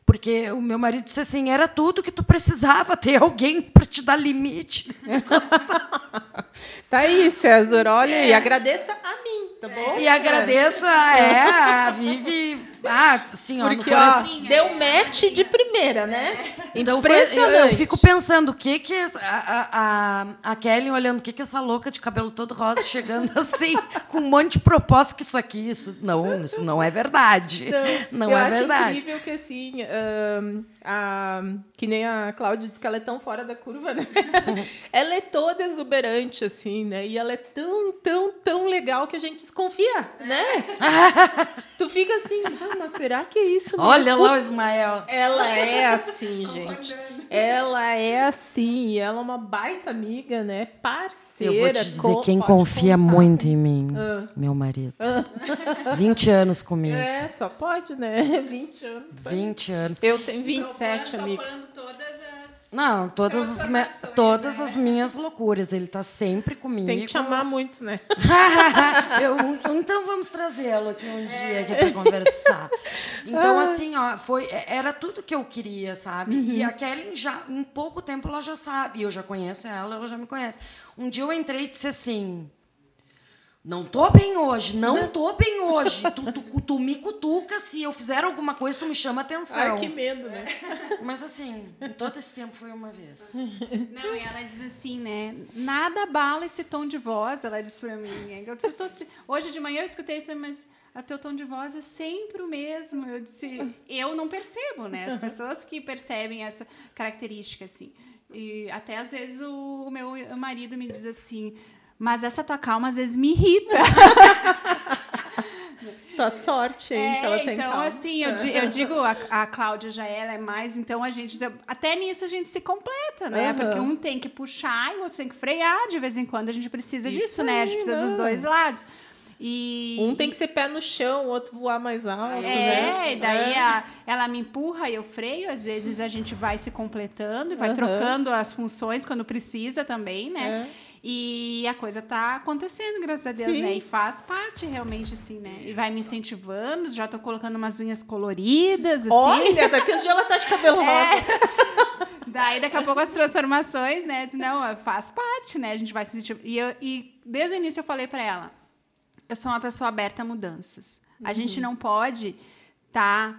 Porque o meu marido disse assim: era tudo que tu precisava ter alguém para te dar limite. tá aí, César. Olha, é. e agradeça a mim, tá bom? E agradeça é, a Vivi ah, sim, ó, Porque, ó, deu match de primeira, né? Então, Impressionante. eu, eu, fico pensando o que que... A, a, a Kelly olhando o que que essa louca de cabelo todo rosa chegando assim, com um monte de proposta que isso aqui... Isso, não, isso não é verdade. Não, não eu é acho verdade. incrível que, assim... Um, a, que nem a Cláudia disse que ela é tão fora da curva, né? ela é toda exuberante, assim, né? E ela é tão legal que a gente desconfia, né? tu fica assim, ah, mas será que é isso mesmo? Olha lá o Ismael. Ela é assim, gente. Ela é assim, e ela é uma baita amiga, né? Parceira. Eu vou te dizer, quem confia contar. muito em mim, ah. meu marido. Ah. 20 anos comigo. É, só pode, né? 20 anos. Tá? 20 anos. Eu tenho 27, amigo. todas as não, todas as, me, todas né? as minhas loucuras. Ele está sempre comigo. Tem que te amar muito, né? eu, então vamos trazê-lo aqui um dia é. para conversar. Então, assim, ó, foi, era tudo que eu queria, sabe? Uhum. E a Kelly, já, em pouco tempo, ela já sabe. Eu já conheço ela, ela já me conhece. Um dia eu entrei e disse assim: Não tô bem hoje, não tô bem hoje. Tu, tu, tu me cutuca, se eu fizer alguma coisa, tu me chama atenção. Ai, que medo, né? Mas assim, todo esse tempo foi uma vez. Não, e ela diz assim, né? Nada abala esse tom de voz, ela disse pra mim. Eu disse, assim, hoje de manhã eu escutei isso, mas o teu tom de voz é sempre o mesmo. Eu disse, eu não percebo, né? As pessoas que percebem essa característica, assim. E até às vezes o, o meu marido me diz assim, mas essa tua calma às vezes me irrita. Tua sorte, hein, é, que ela tem então, calma. assim, eu, eu digo, a, a Cláudia já ela é mais, então a gente, até nisso a gente se completa, né? Aham. Porque um tem que puxar e o outro tem que frear, de vez em quando a gente precisa Isso disso, né? A gente aí, precisa dos não. dois lados. E, Um tem que ser pé no chão, o outro voar mais alto. é, né? e daí É. a- ela me empurra e eu freio. Às vezes a gente vai se completando e vai Aham. trocando as funções quando precisa também, né? É. E a coisa tá acontecendo, graças a Deus, Sim. né? E faz parte realmente, assim, né? E vai me incentivando, já tô colocando umas unhas coloridas, assim. Olha, daqui a dia ela tá de cabelo rosa. Daí, daqui a pouco, as transformações, né? Diz, não, faz parte, né? A gente vai se sentir. E, eu- e desde o início eu falei para ela: eu sou uma pessoa aberta a mudanças. A gente Uhum. não pode estar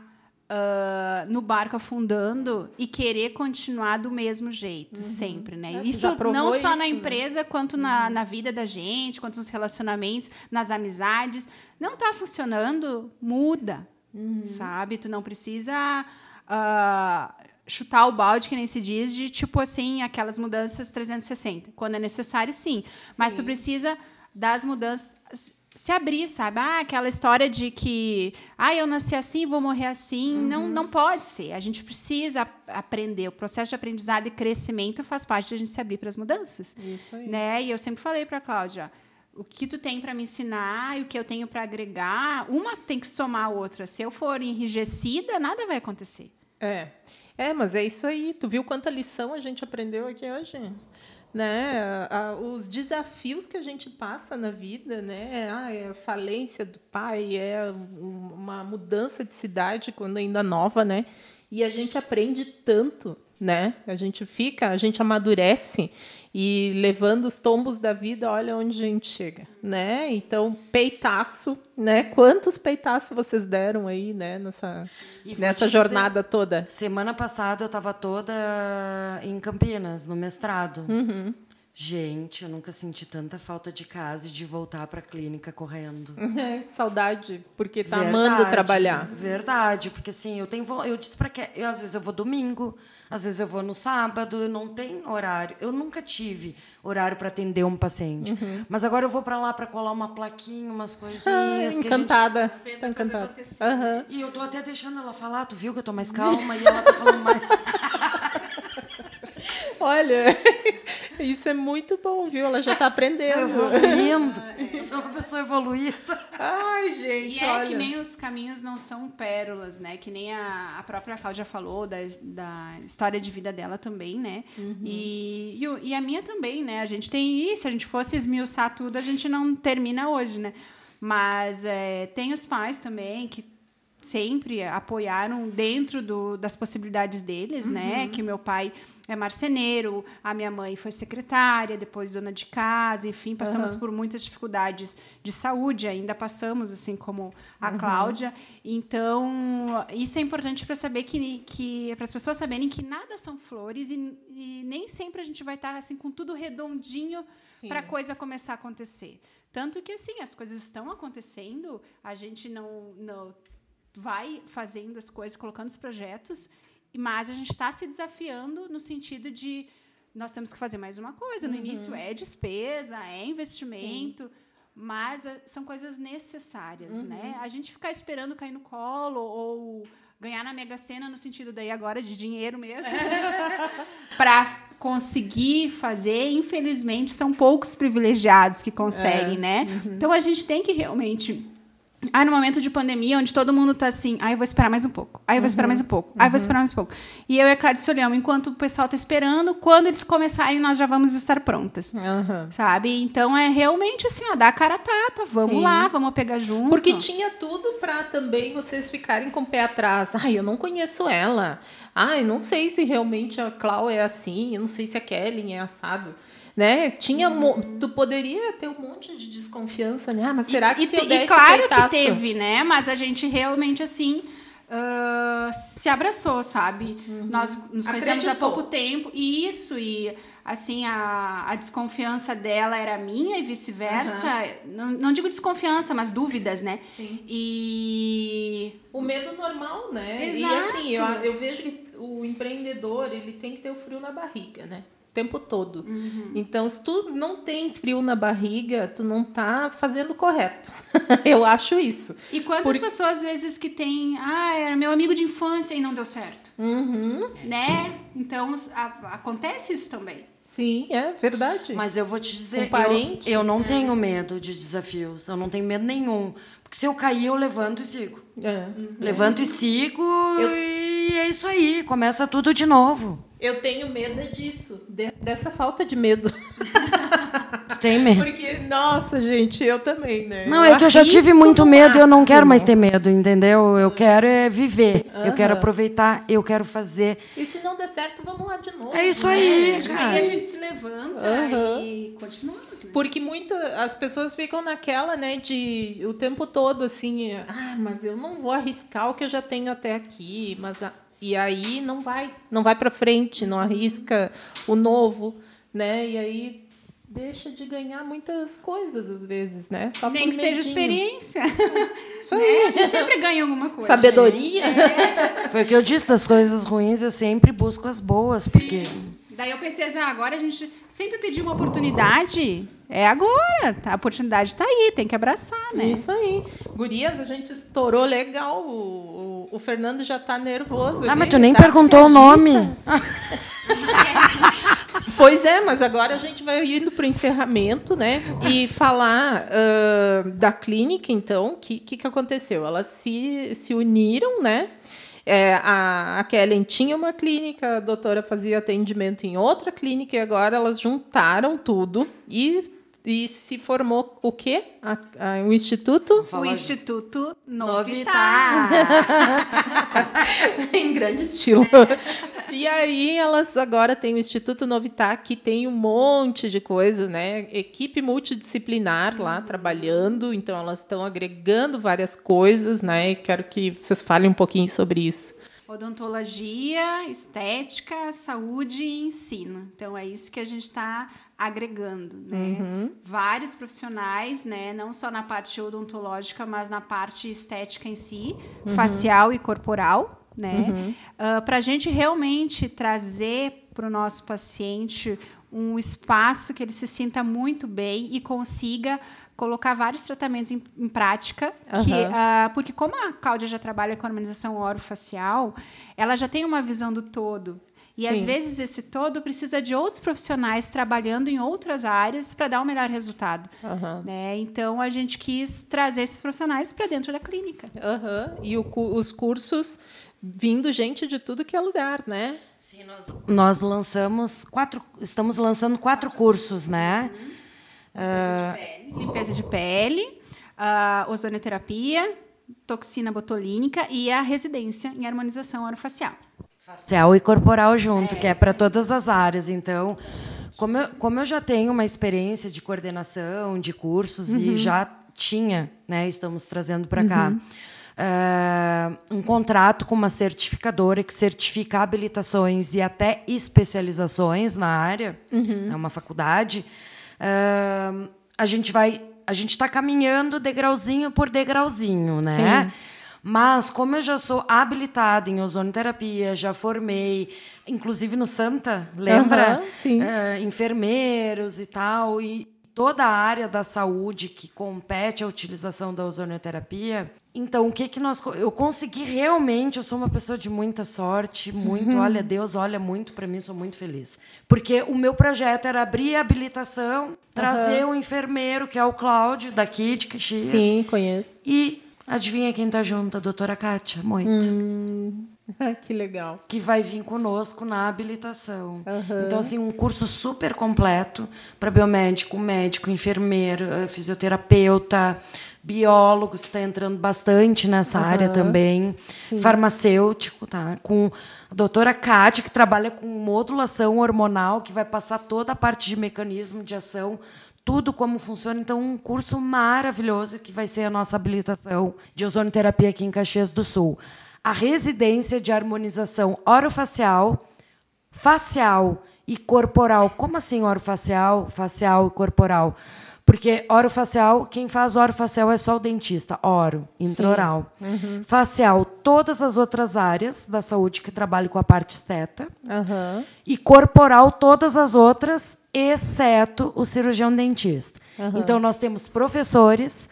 no barco afundando e querer continuar do mesmo jeito, sempre, né? É, isso não só na isso, né? empresa, quanto na, na vida da gente, quanto nos relacionamentos, nas amizades. Não está funcionando, muda, Uhum. sabe? Tu não precisa ah, chutar o balde, que nem se diz, de tipo assim, aquelas mudanças 360. Quando é necessário, sim. Mas tu precisa das mudanças se abrir, sabe? Ah, aquela história de que, ah, eu nasci assim, vou morrer assim. Uhum. Não, não pode ser. A gente precisa ap- aprender. O processo de aprendizado e crescimento faz parte de a gente se abrir para as mudanças Isso aí. né? E eu sempre falei para a Cláudia, o que tu tem para me ensinar e o que eu tenho para agregar, uma tem que somar a outra. Se eu for enrijecida, nada vai acontecer. É. É, mas é isso aí. Tu viu quanta lição a gente aprendeu aqui hoje? Né? Os desafios que a gente passa na vida, né? Ah, é a falência do pai, é um- uma mudança de cidade quando ainda nova, né? E a gente aprende tanto, né? A gente fica, a gente amadurece e levando os tombos da vida, olha onde a gente chega, né? Então, peitaço, né? Quantos peitaços vocês deram aí, né? Nessa, nessa te dizer- jornada toda. Semana passada eu estava toda em Campinas, no mestrado. Uhum. Gente, eu nunca senti tanta falta de casa e de voltar para a clínica correndo. É, saudade, porque tá amando Verdade, trabalhar. Verdade, porque assim, eu tenho eu disse para que eu às vezes eu vou domingo, às vezes eu vou no sábado, eu não tenho horário. Eu nunca tive horário para atender um paciente. Mas agora eu vou para lá para colar uma plaquinha, umas coisinhas Ah, que a gente- encantada. Tá encantada. Aham. E eu tô até deixando ela falar, tu viu que eu tô mais calma e ela tá falando mais. Olha, isso é muito bom, viu? Ela já tá Eu aprendendo. evoluindo. Eu sou uma pessoa evoluída. Ai, E gente, é olha. que nem os caminhos não são pérolas, né? Que nem a, a própria Cláudia falou da, da história de vida dela também, né? E, e, o- e a minha também, né? A gente tem isso, se a gente fosse esmiuçar tudo, a gente não termina hoje, né? Mas é, tem os pais também que sempre apoiaram dentro do, das possibilidades deles, né? Que meu pai é marceneiro, a minha mãe foi secretária, depois dona de casa, enfim, passamos por muitas dificuldades de saúde, ainda passamos, assim como a Cláudia. Então, isso é importante para saber que, que para as pessoas saberem que nada são flores e, e nem sempre a gente vai estar assim com tudo redondinho para a coisa começar a acontecer. Tanto que assim, as coisas estão acontecendo, a gente não, não vai fazendo as coisas, colocando os projetos, mas a gente está se desafiando no sentido de nós temos que fazer mais uma coisa. No início é despesa, é investimento, mas ah, são coisas necessárias, né? A gente ficar esperando cair no colo ou ganhar na Mega Sena no sentido daí agora de dinheiro mesmo, para conseguir fazer, infelizmente são poucos privilegiados que conseguem, né? Então a gente tem que realmente ah, no momento de pandemia, onde todo mundo tá assim, ah, eu vou esperar mais um pouco, ah, eu vou esperar mais um pouco, ah, eu vou esperar mais um pouco. E eu e a Clarice olhamos, enquanto o pessoal tá esperando, quando eles começarem, nós já vamos estar prontas. Aham. Sabe? Então é realmente assim, ó, dar a cara a tapa, vamos Sim. lá, vamos pegar junto. Porque tinha tudo para também vocês ficarem com o pé atrás. Ai, eu não conheço ela. Ai, não sei se realmente a Clau é assim. Eu não sei se a Kelly é assado. Né? Tinha, mo- tu poderia ter um monte de desconfiança, né? Ah, mas será que e, se eu e der claro esse peitaço... que teve, né? Mas a gente realmente assim ah, se abraçou, sabe? Nós nos conhecemos há Acreditou. pouco tempo e isso e assim a, a desconfiança dela era minha e vice-versa. Não, não digo desconfiança, mas dúvidas, né? Sim. E O medo normal, né? E Exato. assim, eu, eu vejo que o empreendedor, ele tem que ter o frio na barriga, né? O tempo todo. Então, se tu não tem frio na barriga, tu não tá fazendo o correto. eu acho isso. E quantas Por- pessoas, às vezes, que tem, ah, era meu amigo de infância e não deu certo, Uhum. né? Então, a- acontece isso também. Sim, é verdade. Mas eu vou te dizer, Um parente, eu, eu não tenho medo de desafios. Eu não tenho medo nenhum. Porque se eu cair, eu levanto e sigo. É. Levanto e sigo e é isso aí. Começa tudo de novo. Eu tenho medo é disso, de- dessa falta de medo. Tu tem medo? Porque, nossa, gente, eu também, né? Não, é que eu já tive muito medo e eu não quero mais ter medo, entendeu? Eu quero é viver. Eu quero aproveitar, eu quero fazer. E se não der certo, vamos lá de novo. É isso né? aí, Aí cara. a gente se levanta Aham. e continuamos, né? Porque muita, as pessoas ficam naquela, né, de o tempo todo assim, ah, mas eu não vou arriscar o que eu já tenho até aqui, mas a- e aí não vai, não vai para frente, não arrisca o novo, né? E aí deixa de ganhar muitas coisas às vezes, né? Só Nem por que seja medinho. experiência. Isso né? aí. A gente sempre ganha alguma coisa. Sabedoria. Foi o que eu disse, das coisas ruins eu sempre busco as boas, porque Daí eu pensei assim, ah, agora a gente sempre pediu uma oportunidade. É agora. A oportunidade está aí, tem que abraçar, né? Isso aí. Gurias, a gente estourou legal. O, o, o Fernando já tá nervoso. Ah, ali, mas tu nem tá? perguntou o nome. Pois é, mas agora a gente vai indo para o encerramento, né? E falar ah, da clínica, então, o que, que, que aconteceu? Elas se, se uniram, né? É, a, a Kellen tinha uma clínica, a doutora fazia atendimento em outra clínica, e agora elas juntaram tudo e, e se formou o quê? A, a, o Instituto? O Instituto Novitar. em grande estilo. E aí elas agora têm o Instituto Novitar, que tem um monte de coisa, né? Equipe multidisciplinar lá trabalhando, então elas estão agregando várias coisas, né? E quero que vocês falem um pouquinho sobre isso. Odontologia, estética, saúde e ensino. Então é isso que a gente está agregando, né? Vários profissionais, né? Não só na parte odontológica, mas na parte estética em si, facial e corporal, né? para a gente realmente trazer para o nosso paciente um espaço que ele se sinta muito bem e consiga colocar vários tratamentos em, em prática, que, Aham. ah, porque como a Cláudia já trabalha com harmonização orofacial, ela já tem uma visão do todo. E às Sim. vezes esse todo precisa de outros profissionais trabalhando em outras áreas para dar um melhor resultado. Aham. Né? Então a gente quis trazer esses profissionais para dentro da clínica. Aham. E o os cursos vindo gente de tudo que é lugar, né? Sim, nós, nós lançamos quatro, estamos lançando quatro cursos, né? Ah, Limpeza de pele, a ozonioterapia, toxina botulínica e a residência em harmonização orofacial. facial e corporal junto, que é para todas as áreas. Então, como eu, como eu já tenho uma experiência de coordenação, de cursos e já tinha, né, estamos trazendo para cá. Eh, um contrato com uma certificadora que certifica habilitações e até especializações na área, é uma faculdade. eh, a gente vai, a gente está caminhando degrauzinho por degrauzinho, né? Sim. Mas como eu já sou habilitada em ozonoterapia, já formei, inclusive no Santa, lembra? Aham, sim. Eh, enfermeiros e tal, e toda a área da saúde que compete à utilização da ozonoterapia. Então, o que que nós eu consegui realmente, eu sou uma pessoa de muita sorte, muito, olha, Deus olha muito para mim, sou muito feliz. Porque o meu projeto era abrir a habilitação, trazer o enfermeiro, que é o Cláudio, daqui de Caxias. Sim, conheço. E adivinha quem tá junto? A doutora Kátia Moito. que legal. que vai vir conosco na habilitação. Então, assim, um curso super completo para biomédico, médico, enfermeiro, eh, fisioterapeuta, biólogo, que está entrando bastante nessa área também, farmacêutico, tá? Com a doutora Kátia, que trabalha com modulação hormonal, que vai passar toda a parte de mecanismo de ação, tudo como funciona. Então, um curso maravilhoso que vai ser a nossa habilitação de ozonoterapia aqui em Caxias do Sul. A residência de harmonização orofacial, facial e corporal. Como assim orofacial, facial e corporal? Porque orofacial, quem faz orofacial é só o dentista, oro, intraoral. Facial, todas as outras áreas da saúde que trabalham com a parte esteta. Aham. E corporal, todas as outras, exceto o cirurgião dentista. Então, nós temos professores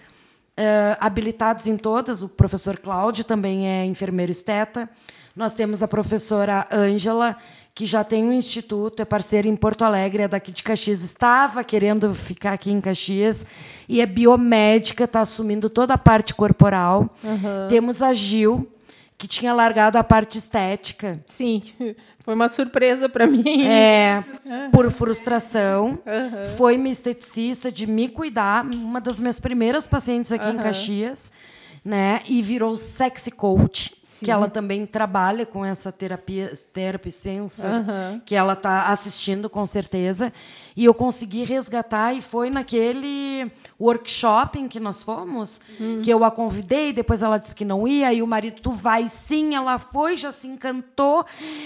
eh, habilitados em todas. O professor Cláudio também é enfermeiro esteta. Nós temos a professora Ângela, que já tem um instituto, é parceira em Porto Alegre, é daqui de Caxias. Estava querendo ficar aqui em Caxias e é biomédica, está assumindo toda a parte corporal. Temos a Gil, que tinha largado a parte estética. Sim, foi uma surpresa para mim. É, por frustração. Foi minha esteticista de me cuidar, uma das minhas primeiras pacientes aqui em Caxias, né? E virou sexy coach, que ela também trabalha com essa terapia, therapy sensor, que ela está assistindo com certeza. E eu consegui resgatar e foi naquele workshop em que nós fomos, que eu a convidei, depois ela disse que não ia, e o marido, tu vai sim, ela foi, já se encantou,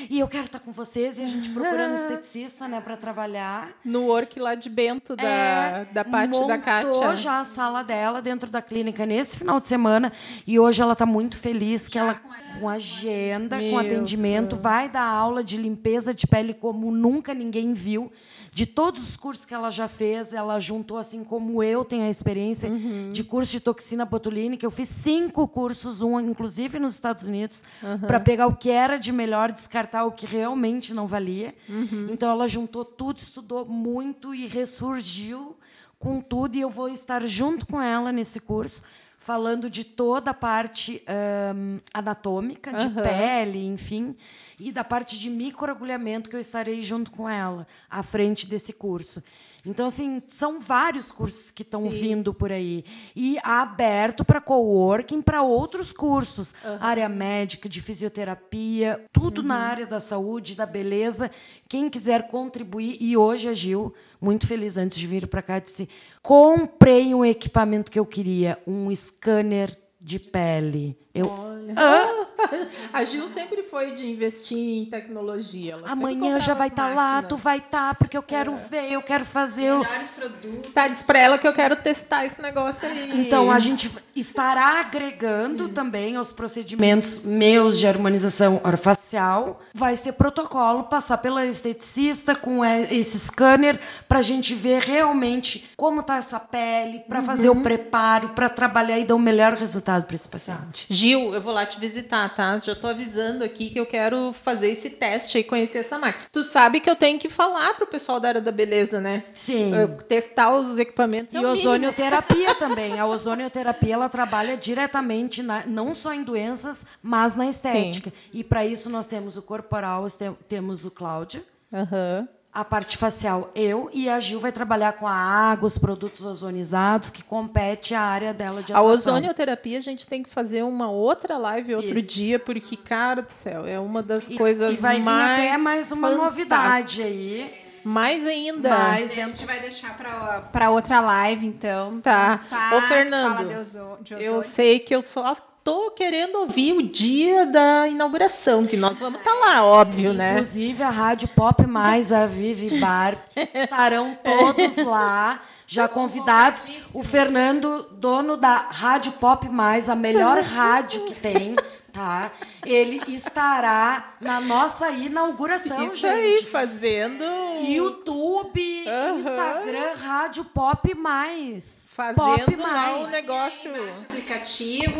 e eu quero estar com vocês, e a gente procurando esteticista, né, para trabalhar. No work lá de Bento, da, É, da Paty e da Kátia. já a sala dela dentro da clínica nesse final de semana e hoje ela está muito feliz que ela com agenda, com Meu atendimento, Deus. vai dar aula de limpeza de pele como nunca ninguém viu. De todos os cursos que ela já fez, ela juntou, assim como eu tenho a experiência Uhum. de curso de toxina botulínica. Eu fiz cinco cursos, um inclusive nos Estados Unidos, para pegar o que era de melhor, descartar o que realmente não valia. Uhum. Então, ela juntou tudo, estudou muito e ressurgiu com tudo. E eu vou estar junto com ela nesse curso, falando de toda a parte ahn, anatômica, de pele, enfim, e da parte de microagulhamento que eu estarei junto com ela, à frente desse curso. Então, assim, são vários cursos que estão vindo por aí. E aberto para coworking, para outros cursos. Área médica, de fisioterapia, tudo na área da saúde, da beleza. Quem quiser contribuir. E hoje a Gil, muito feliz antes de vir para cá, disse: comprei um equipamento que eu queria, um scanner de pele. Eu, A Gil sempre foi de investir em tecnologia. Ela sempre amanhã já vai estar lá, máquinas. tu vai estar, porque eu quero ver, eu quero fazer. Melhores produtos. Tá, diz pra ela que eu quero testar esse negócio aí. Então, a gente estará agregando também aos procedimentos meus de harmonização orofacial. Vai ser protocolo passar pela esteticista com e- esse scanner para a gente ver realmente como está essa pele, para fazer o preparo, para trabalhar e dar o melhor resultado para esse paciente. Gil, eu vou lá te visitar, tá? Já tô avisando aqui que eu quero fazer esse teste aí, conhecer essa máquina. Tu sabe que eu tenho que falar pro pessoal da área da beleza, né? Sim. Eu testar os equipamentos. é E mínimo. ozonioterapia também. A ozonioterapia ela trabalha diretamente na- não só em doenças, mas na estética. E para isso nós temos o corporal, te- temos o Cláudio, Aham. A parte facial eu e a Gil vai trabalhar com a água, os produtos ozonizados que compete a área dela de A atuação. ozonioterapia a gente tem que fazer uma outra live outro Isso. dia, porque, cara do céu, é uma das E, coisas e vai vir mais. até mais uma novidade aí. Mais ainda. Mais A gente vai deixar para para outra live, então. Tá. Lançar, Ô, Fernando, Fala de de Eu ozônio. sei que eu só tô querendo ouvir o dia da inauguração, que nós vamos estar lá, óbvio, né? Inclusive, a Rádio Pop Mais, a Vivi Bar, estarão todos lá, já convidados. O Fernando, dono da Rádio Pop Mais, a melhor rádio que tem, tá? Ele estará na nossa inauguração, Isso gente. aí, fazendo. YouTube, Instagram, Instagram, rádio pop mais. Fazendo pop lá o negócio. Aplicativo.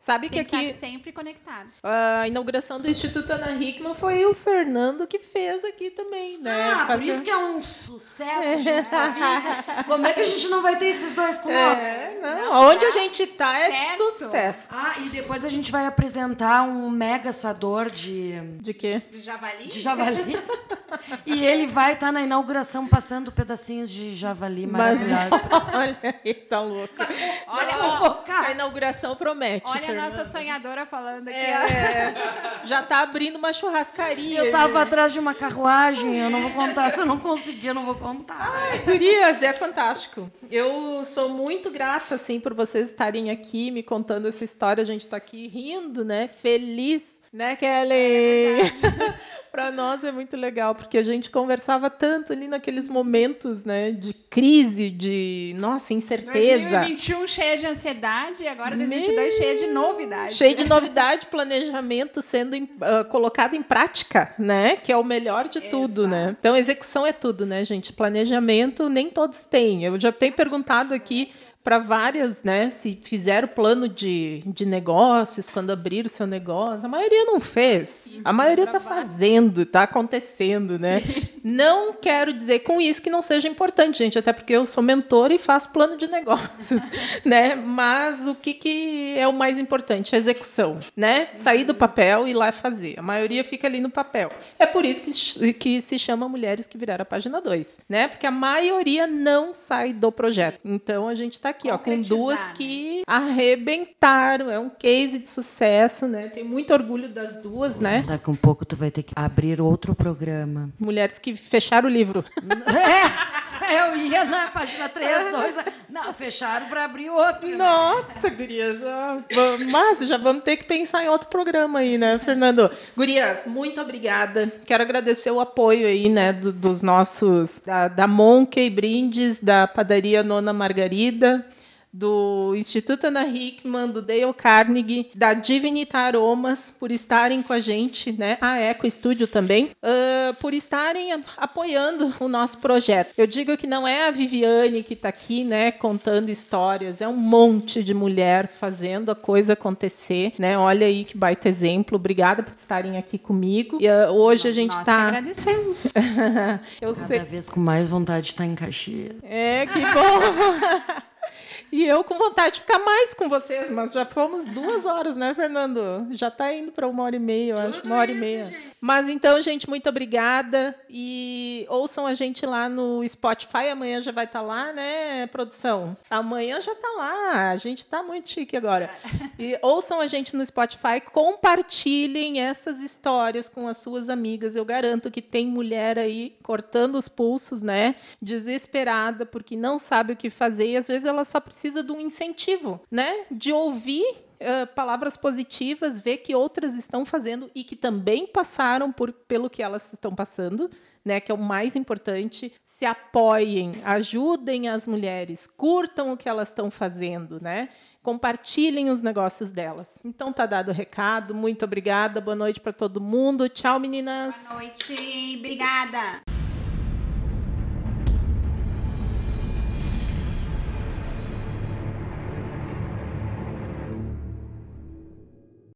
Sabe que Tem que aqui estar sempre conectado. a inauguração do Instituto Ana Hickman foi o Fernando que fez aqui também, né? Ah, por Fazer- isso que é um sucesso. junto com a Vivi. Como é que a gente não vai ter esses dois com nós? É, não, onde a gente tá é certo. sucesso. Ah, e depois a gente vai apresentar um mega assador de, De quê? Do javali? de javali. e ele vai estar na inauguração passando pedacinhos de javali Mas maravilhosos. olha aí, tá louca. Olha, Vamos ó, focar. Essa inauguração promete. olha a Fernando. nossa sonhadora falando aqui. É, já tá abrindo uma churrascaria. Eu tava atrás de uma carruagem, eu não vou contar. Se eu não conseguir, eu não vou contar. Gurias, é fantástico. Eu sou muito grata, assim, por vocês estarem aqui me contando essa história. A gente tá aqui rindo, né? Feliz. Né, Kelly? Para nós é muito legal, porque a gente conversava tanto ali naqueles momentos, né, de crise, de, nossa, incerteza. 2021 cheia de ansiedade e agora Me- 2022 cheia de novidade. Cheio de novidade, planejamento sendo ah, colocado em prática, né? Que é o melhor de tudo, né? Então, execução é tudo, né, gente? Planejamento nem todos têm. Eu já tenho perguntado aqui para várias, né? Se fizeram plano de, de negócios quando abriram o seu negócio. A maioria não fez. A maioria está fazendo, está acontecendo, né? Não quero dizer com isso que não seja importante, gente, até porque eu sou mentora e faço plano de negócios, né? Mas o que, que é o mais importante? A execução, né? Sair do papel e ir lá fazer. A maioria fica ali no papel. É por isso que, que se chama Mulheres que Viraram a Página 2, né? Porque a maioria não sai do projeto. Então a gente está aqui, ó, com duas né? que arrebentaram. É um case de sucesso, né? Tenho muito orgulho das duas, né? Daqui um pouco tu vai ter que abrir outro programa. Mulheres que fecharam o livro. É, eu ia na página 3, 2. Não, fecharam para abrir outro. né? Nossa, gurias. Mas já vamos ter que pensar em outro programa aí, né, Fernando? Gurias, muito obrigada. Quero agradecer o apoio aí, né, do- dos nossos, da, da Monkey Brindes, da Padaria Nona Margarida, do Instituto Ana Hickman, do Dale Carnegie, da Divinita Aromas, por estarem com a gente, né? A Eco Studio também, ah, por estarem apoiando o nosso projeto. Eu digo que não é a Viviane que está aqui, né, contando histórias, é um monte de mulher fazendo a coisa acontecer, né? Olha aí que baita exemplo. Obrigada por estarem aqui comigo. E, ah, hoje a gente está. agradecemos. Eu sei. Cada vez com mais vontade de estar em Caxias. É, que bom! E eu com vontade de ficar mais com vocês, mas já fomos duas horas, né, Fernando? Já está indo para uma hora e meia, eu acho. Uma hora e meia. Mas então, gente, muito obrigada. E ouçam a gente lá no Spotify. Amanhã já vai estar lá, né, produção? Amanhã já está lá. A gente está muito chique agora. E ouçam a gente no Spotify. Compartilhem essas histórias com as suas amigas. Eu garanto que tem mulher aí cortando os pulsos, né? Desesperada porque não sabe o que fazer. E às vezes ela só precisa de um incentivo, né? De ouvir ah, palavras positivas, ver que outras estão fazendo e que também passaram por, pelo que elas estão passando, né? Que é o mais importante. Se apoiem, ajudem as mulheres, curtam o que elas estão fazendo, né? Compartilhem os negócios delas. Então tá dado o recado. Muito obrigada. Boa noite para todo mundo. Tchau, meninas. Boa noite. Obrigada.